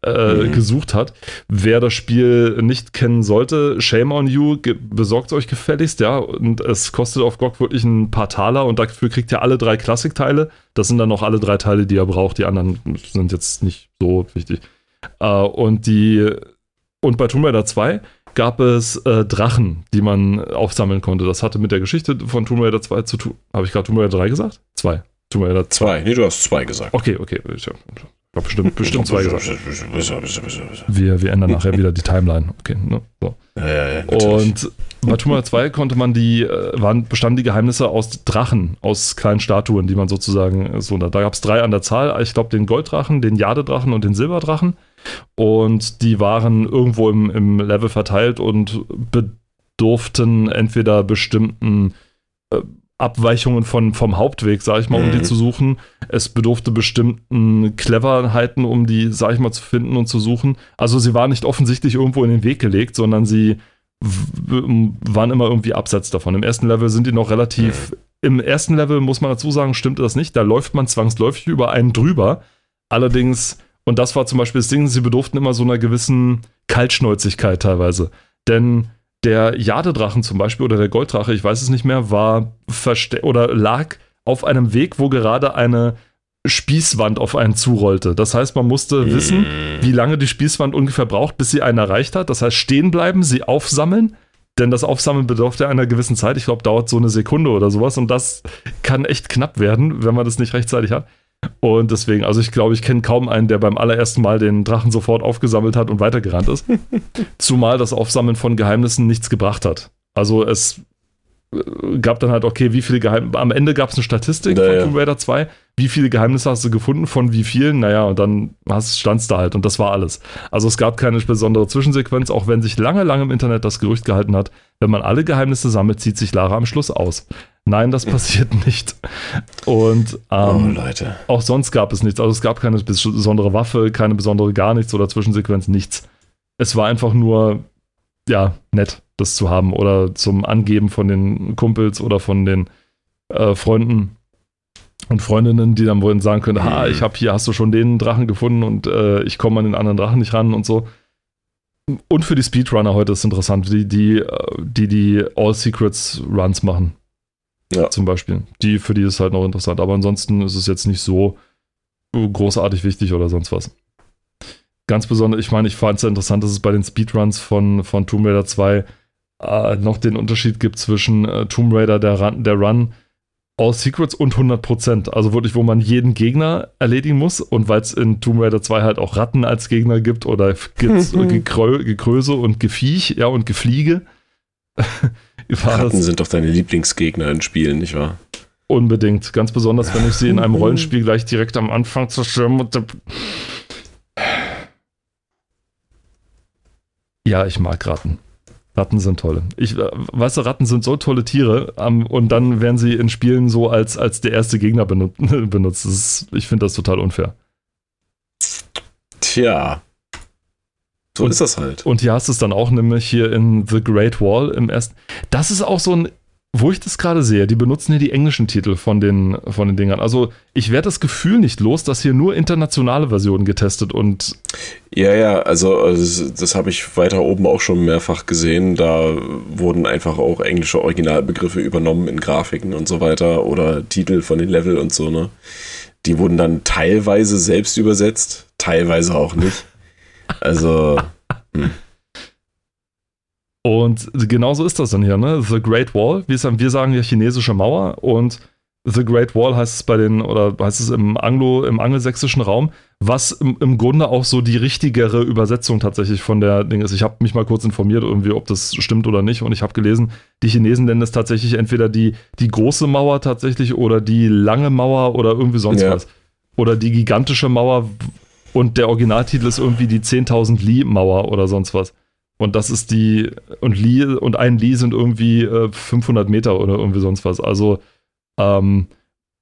äh, mhm. gesucht hat. Wer das Spiel nicht kennen sollte, shame on you, besorgt euch gefälligst, ja. Und es kostet auf GOG wirklich ein paar Taler und dafür kriegt ihr alle drei Klassikteile. Das sind dann noch alle drei Teile, die ihr braucht. Die anderen sind jetzt nicht so wichtig. Äh, und die und bei Tomb Raider 2 gab es äh, Drachen, die man aufsammeln konnte. Das hatte mit der Geschichte von Tomb Raider 2 zu tun. Habe ich gerade Tomb Raider 3 gesagt? 2. Tomb Raider 2. Nee, du hast 2 gesagt. Okay, okay. Ich habe bestimmt, bestimmt 2 <laughs> gesagt. Wir, wir ändern nachher wieder die Timeline. Okay, ne? so. Ja, ja, ja, Und bei Tomb Raider 2 konnte man die, äh, waren, bestanden die Geheimnisse aus Drachen, aus kleinen Statuen, die man sozusagen so, da gab es drei an der Zahl. Ich glaube, den Golddrachen, den Jadedrachen und den Silberdrachen. Und die waren irgendwo im, im Level verteilt und bedurften entweder bestimmten äh, Abweichungen von, vom Hauptweg, sag ich mal, um mhm. die zu suchen. Es bedurfte bestimmten Cleverheiten, um die, sag ich mal, zu finden und zu suchen. Also sie waren nicht offensichtlich irgendwo in den Weg gelegt, sondern sie waren immer irgendwie abseits davon. Im ersten Level sind die noch relativ. Mhm. Im ersten Level muss man dazu sagen, stimmt das nicht. Da läuft man zwangsläufig über einen drüber. Allerdings und das war zum Beispiel das Ding, sie bedurften immer so einer gewissen Kaltschnäuzigkeit teilweise. Denn der Jadedrachen zum Beispiel oder der Golddrache, ich weiß es nicht mehr, war verste oder lag auf einem Weg, wo gerade eine Spießwand auf einen zurollte. Das heißt, man musste mm. wissen, wie lange die Spießwand ungefähr braucht, bis sie einen erreicht hat. Das heißt, stehen bleiben, sie aufsammeln, denn das Aufsammeln bedurfte einer gewissen Zeit. Ich glaube, dauert so eine Sekunde oder sowas und das kann echt knapp werden, wenn man das nicht rechtzeitig hat. Und deswegen, also ich glaube, ich kenne kaum einen, der beim allerersten Mal den Drachen sofort aufgesammelt hat und weitergerannt ist. <laughs> Zumal das Aufsammeln von Geheimnissen nichts gebracht hat. Also es äh, gab dann halt, okay, wie viele Geheimnisse. Am Ende gab es eine Statistik naja. von Tomb Raider 2. Wie viele Geheimnisse hast du gefunden, von wie vielen? Naja, und dann standst du halt und das war alles. Also es gab keine besondere Zwischensequenz, auch wenn sich lange, lange im Internet das Gerücht gehalten hat, wenn man alle Geheimnisse sammelt, zieht sich Lara am Schluss aus. Nein, das passiert <laughs> nicht. Und ähm, oh, auch sonst gab es nichts. Also es gab keine besondere Waffe, keine besondere gar nichts oder Zwischensequenz, nichts. Es war einfach nur, ja, nett das zu haben oder zum Angeben von den Kumpels oder von den äh, Freunden und Freundinnen, die dann wohl sagen können, ha, ich habe hier, hast du schon den Drachen gefunden und äh, ich komme an den anderen Drachen nicht ran und so. Und für die Speedrunner heute ist interessant, die die, äh, die, die All Secrets Runs machen. Ja. Zum Beispiel. Die, für die ist halt noch interessant. Aber ansonsten ist es jetzt nicht so großartig wichtig oder sonst was. Ganz besonders, ich meine, ich fand es ja interessant, dass es bei den Speedruns von, von Tomb Raider 2 äh, noch den Unterschied gibt zwischen äh, Tomb Raider, der Run, der Run All Secrets und 100%. Also wirklich, wo man jeden Gegner erledigen muss. Und weil es in Tomb Raider 2 halt auch Ratten als Gegner gibt oder <laughs> Gekrö Gekröse und Gefiech, ja, und Gefliege. Ratten sind doch deine Lieblingsgegner in Spielen, nicht wahr? Unbedingt. Ganz besonders, wenn ich sie in einem Rollenspiel gleich direkt am Anfang zerstören Ja, ich mag Ratten. Ratten sind tolle. Ich äh, weißt du, Ratten sind so tolle Tiere um, und dann werden sie in Spielen so als, als der erste Gegner benut <laughs> benutzt. Ist, ich finde das total unfair. Tja. So und, ist das halt. Und hier hast du es dann auch nämlich hier in The Great Wall im ersten. Das ist auch so ein wo ich das gerade sehe, die benutzen hier die englischen Titel von den, von den Dingern. Also ich werde das Gefühl nicht los, dass hier nur internationale Versionen getestet und. Ja, ja, also, also das, habe ich weiter oben auch schon mehrfach gesehen. Da wurden einfach auch englische Originalbegriffe übernommen in Grafiken und so weiter oder Titel von den Level und so, ne? Die wurden dann teilweise selbst übersetzt, teilweise auch nicht. Also. Hm. Und genauso ist das dann hier, ne? The Great Wall. Wir sagen, wir sagen ja chinesische Mauer und The Great Wall heißt es bei den, oder heißt es im Anglo, im angelsächsischen Raum, was im, im Grunde auch so die richtigere Übersetzung tatsächlich von der Ding ist. Ich habe mich mal kurz informiert, irgendwie, ob das stimmt oder nicht, und ich habe gelesen, die Chinesen nennen es tatsächlich entweder die, die große Mauer tatsächlich oder die lange Mauer oder irgendwie sonst ja. was. Oder die gigantische Mauer und der Originaltitel ist irgendwie die 10.000 Li Mauer oder sonst was. Und das ist die, und Li und ein Li sind irgendwie äh, 500 Meter oder irgendwie sonst was. Also, ähm,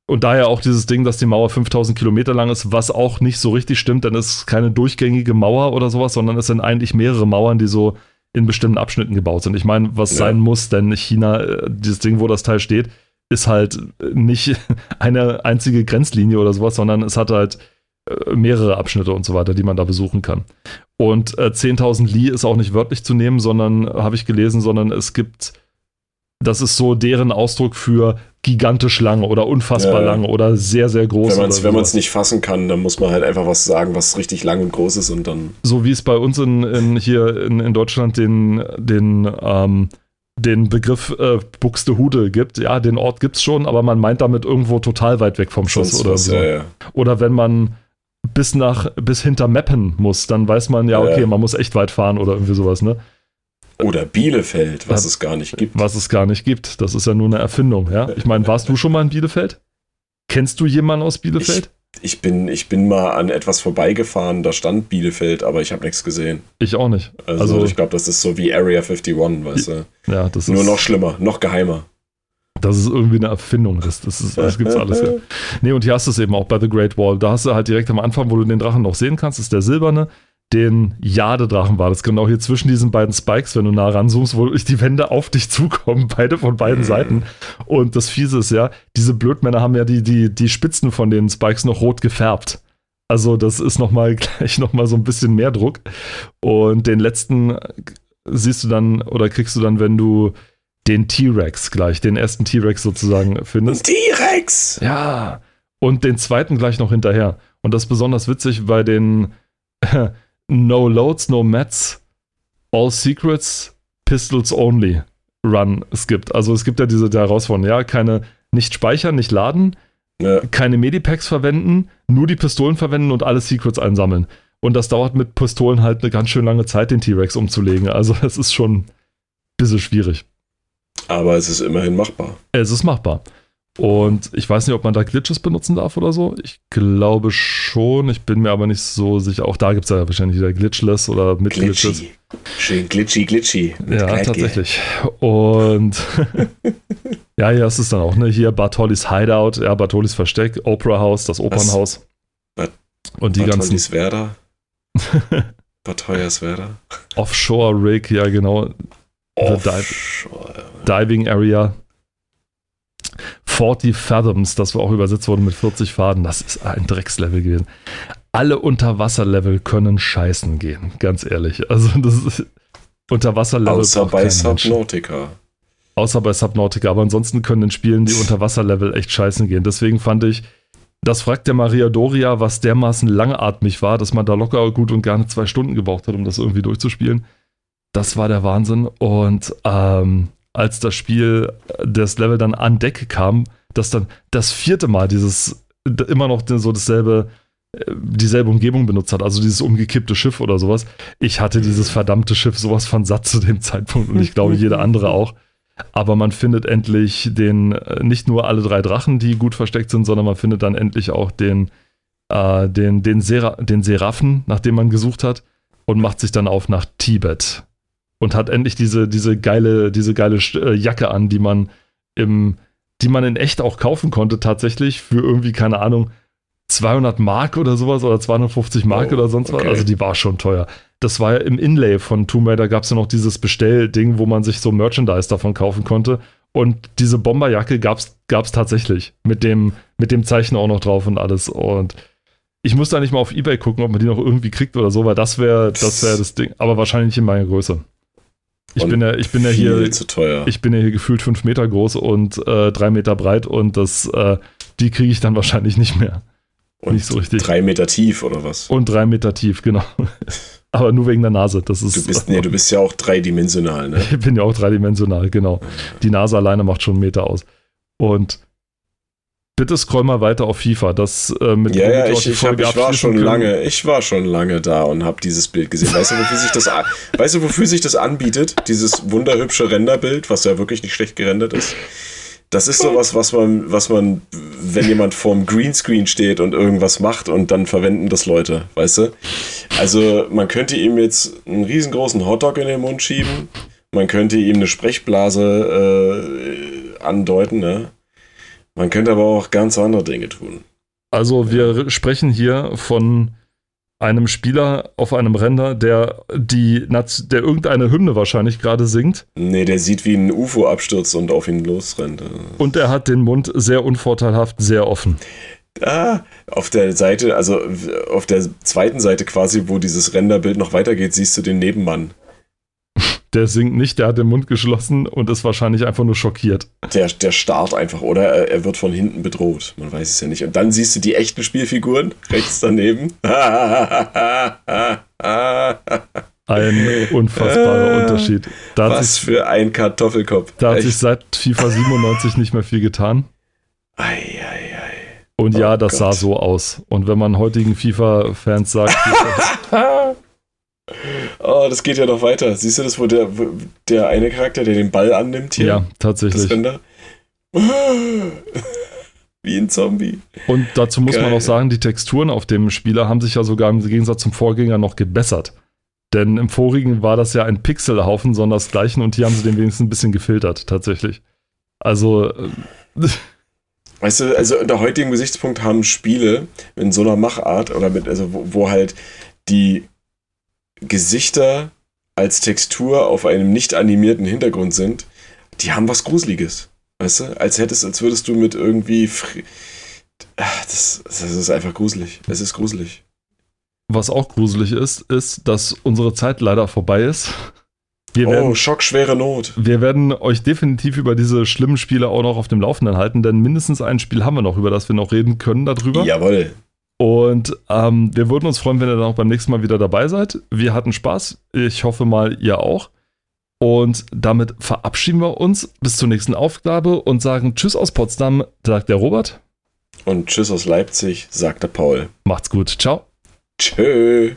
und daher auch dieses Ding, dass die Mauer 5000 Kilometer lang ist, was auch nicht so richtig stimmt, denn es ist keine durchgängige Mauer oder sowas, sondern es sind eigentlich mehrere Mauern, die so in bestimmten Abschnitten gebaut sind. Ich meine, was ja. sein muss, denn China, äh, dieses Ding, wo das Teil steht, ist halt nicht <laughs> eine einzige Grenzlinie oder sowas, sondern es hat halt mehrere Abschnitte und so weiter, die man da besuchen kann. Und äh, 10.000 Li ist auch nicht wörtlich zu nehmen, sondern habe ich gelesen, sondern es gibt, das ist so deren Ausdruck für gigantisch lang oder unfassbar ja, lang oder sehr, sehr groß. Wenn man es nicht fassen kann, dann muss man halt einfach was sagen, was richtig lang und groß ist und dann. So wie es bei uns in, in hier in, in Deutschland den, den, ähm, den Begriff äh, Buxtehude gibt. Ja, den Ort gibt es schon, aber man meint damit irgendwo total weit weg vom Schuss oder was, so. Ja, ja. Oder wenn man bis nach, bis hinter Meppen muss, dann weiß man ja, okay, ja. man muss echt weit fahren oder irgendwie sowas, ne? Oder Bielefeld, was ja, es gar nicht gibt. Was es gar nicht gibt. Das ist ja nur eine Erfindung, ja. Ich meine, warst du schon mal in Bielefeld? Kennst du jemanden aus Bielefeld? Ich, ich, bin, ich bin mal an etwas vorbeigefahren, da stand Bielefeld, aber ich habe nichts gesehen. Ich auch nicht. Also, also ich glaube, das ist so wie Area 51, weißt du? Ja, das ist. Nur noch schlimmer, noch geheimer. Das ist irgendwie eine Erfindung. Das, das, ist, das gibt's alles, ja. Nee, und hier hast du es eben auch bei The Great Wall. Da hast du halt direkt am Anfang, wo du den Drachen noch sehen kannst, ist der silberne, den Jadedrachen war. Das genau hier zwischen diesen beiden Spikes, wenn du nah ranzoomst, wo die Wände auf dich zukommen, beide von beiden mhm. Seiten. Und das Fiese ist ja, diese Blödmänner haben ja die, die, die Spitzen von den Spikes noch rot gefärbt. Also das ist nochmal <laughs> gleich nochmal so ein bisschen mehr Druck. Und den letzten siehst du dann oder kriegst du dann, wenn du den T-Rex gleich, den ersten T-Rex sozusagen findest. T-Rex! Ja. Und den zweiten gleich noch hinterher. Und das ist besonders witzig bei den <laughs> No Loads, No Mats, All Secrets, Pistols Only Run es gibt. Also es gibt ja diese Herausforderung, ja, keine, nicht speichern, nicht laden, ja. keine Medipacks verwenden, nur die Pistolen verwenden und alle Secrets einsammeln. Und das dauert mit Pistolen halt eine ganz schön lange Zeit, den T-Rex umzulegen. Also es ist schon ein bisschen schwierig. Aber es ist immerhin machbar. Es ist machbar. Und ich weiß nicht, ob man da Glitches benutzen darf oder so. Ich glaube schon. Ich bin mir aber nicht so sicher. Auch da gibt es ja wahrscheinlich wieder Glitchless oder mit glitchy. Glitches. Schön glitchy, glitchy. Ja, Kleidge. tatsächlich. Und <laughs> ja, hier ist es dann auch. Ne? Hier Bartolis Hideout, ja, Bartolis Versteck, Opera House, das Opernhaus. Was? Und die Bartolis ganzen. Werder. <laughs> Bartoyas Werder. Offshore Rig, ja, genau. Offshore. Diving Area. 40 Fathoms, das war auch übersetzt worden mit 40 Faden. Das ist ein Dreckslevel gewesen. Alle Unterwasserlevel können scheißen gehen, ganz ehrlich. Also das ist Unterwasserlevel. Außer bei Subnautica. Außer bei Subnautica, aber ansonsten können in Spielen die Unterwasserlevel echt scheißen gehen. Deswegen fand ich, das fragt der Maria Doria, was dermaßen langatmig war, dass man da locker gut und gerne zwei Stunden gebraucht hat, um das irgendwie durchzuspielen. Das war der Wahnsinn. Und ähm, als das Spiel, das Level dann an Deck kam, dass dann das vierte Mal dieses immer noch so dasselbe dieselbe Umgebung benutzt hat, also dieses umgekippte Schiff oder sowas. Ich hatte dieses verdammte Schiff sowas von satt zu dem Zeitpunkt und ich glaube jeder andere auch. Aber man findet endlich den, äh, nicht nur alle drei Drachen, die gut versteckt sind, sondern man findet dann endlich auch den, äh, den, den, Sera den Seraphen, nach dem man gesucht hat, und macht sich dann auf nach Tibet. Und hat endlich diese, diese geile, diese geile äh, Jacke an, die man im, die man in echt auch kaufen konnte, tatsächlich, für irgendwie, keine Ahnung, 200 Mark oder sowas oder 250 Mark oh, oder sonst okay. was. Also die war schon teuer. Das war ja im Inlay von Tomb Raider gab es ja noch dieses Bestellding, wo man sich so Merchandise davon kaufen konnte. Und diese Bomberjacke gab es tatsächlich. Mit dem, mit dem Zeichen auch noch drauf und alles. Und ich muss da nicht mal auf Ebay gucken, ob man die noch irgendwie kriegt oder so, weil das wäre das, wär das Ding. Aber wahrscheinlich nicht in meiner Größe. Ich bin ja, ich bin ja hier. Ich bin ja hier gefühlt fünf Meter groß und äh, drei Meter breit und das, äh, die kriege ich dann <laughs> wahrscheinlich nicht mehr. Und nicht so richtig. Drei Meter tief oder was? Und drei Meter tief, genau. <laughs> Aber nur wegen der Nase. Das ist, du, bist, nee, du bist ja auch dreidimensional, ne? <laughs> Ich bin ja auch dreidimensional, genau. Die Nase alleine macht schon einen Meter aus. Und bitte scroll mal weiter auf FIFA. Das äh, mit ja, ja, ich, ich, hab, ich war schon können. lange, ich war schon lange da und habe dieses Bild gesehen. Weißt du, wofür sich das, <laughs> weißt du, wofür sich das anbietet? Dieses wunderhübsche Renderbild, was ja wirklich nicht schlecht gerendert ist. Das ist sowas, was man, was man, wenn jemand vorm Greenscreen steht und irgendwas macht und dann verwenden das Leute, weißt du? Also man könnte ihm jetzt einen riesengroßen Hotdog in den Mund schieben, man könnte ihm eine Sprechblase äh, andeuten, ne? Man könnte aber auch ganz andere Dinge tun. Also wir sprechen hier von einem Spieler auf einem Render, der die der irgendeine Hymne wahrscheinlich gerade singt. Nee, der sieht wie ein UFO abstürzt und auf ihn losrennt. Und er hat den Mund sehr unvorteilhaft, sehr offen. Ah, auf der Seite, also auf der zweiten Seite quasi, wo dieses Renderbild noch weitergeht, siehst du den Nebenmann der singt nicht, der hat den Mund geschlossen und ist wahrscheinlich einfach nur schockiert. Der, der starrt einfach oder er, wird von hinten bedroht. Man weiß es ja nicht. Und dann siehst du die echten Spielfiguren rechts daneben. <laughs> Ein unfassbarer Unterschied. Da Was sich, für ein Kartoffelkopf. Da hat Echt? sich seit FIFA 97 nicht mehr viel getan. Ei, ei, ei. Und oh ja, das Gott. sah so aus. Und wenn man heutigen FIFA-Fans sagt, <laughs> <laughs> Oh, das geht ja noch weiter. Siehst du das, wo der, der eine Charakter, der den Ball annimmt hier? Ja, tatsächlich. <laughs> Wie ein Zombie. Und dazu muss Geil. man auch sagen, die Texturen auf dem Spieler haben sich ja sogar im Gegensatz zum Vorgänger noch gebessert. Denn im vorigen war das ja ein Pixelhaufen, sondern das gleiche und hier haben sie den wenigstens ein bisschen gefiltert, tatsächlich. Also. Äh, weißt du, also unter heutigem Gesichtspunkt haben Spiele in so einer Machart oder mit, also wo, wo halt die Gesichter als Textur auf einem nicht animierten Hintergrund sind, die haben was Gruseliges. Weißt du? Als hättest, als würdest du mit irgendwie. Das, das ist einfach gruselig. Es ist gruselig. Was auch gruselig ist, ist, dass unsere Zeit leider vorbei ist. Wir werden, oh, schockschwere Not. Wir werden euch definitiv über diese schlimmen Spiele auch noch auf dem Laufenden halten, denn mindestens ein Spiel haben wir noch, über das wir noch reden können darüber. Jawohl. Und ähm, wir würden uns freuen, wenn ihr dann auch beim nächsten Mal wieder dabei seid. Wir hatten Spaß. Ich hoffe mal, ihr auch. Und damit verabschieden wir uns bis zur nächsten Aufgabe und sagen Tschüss aus Potsdam, sagt der Robert. Und Tschüss aus Leipzig, sagt der Paul. Macht's gut. Ciao. Tschö.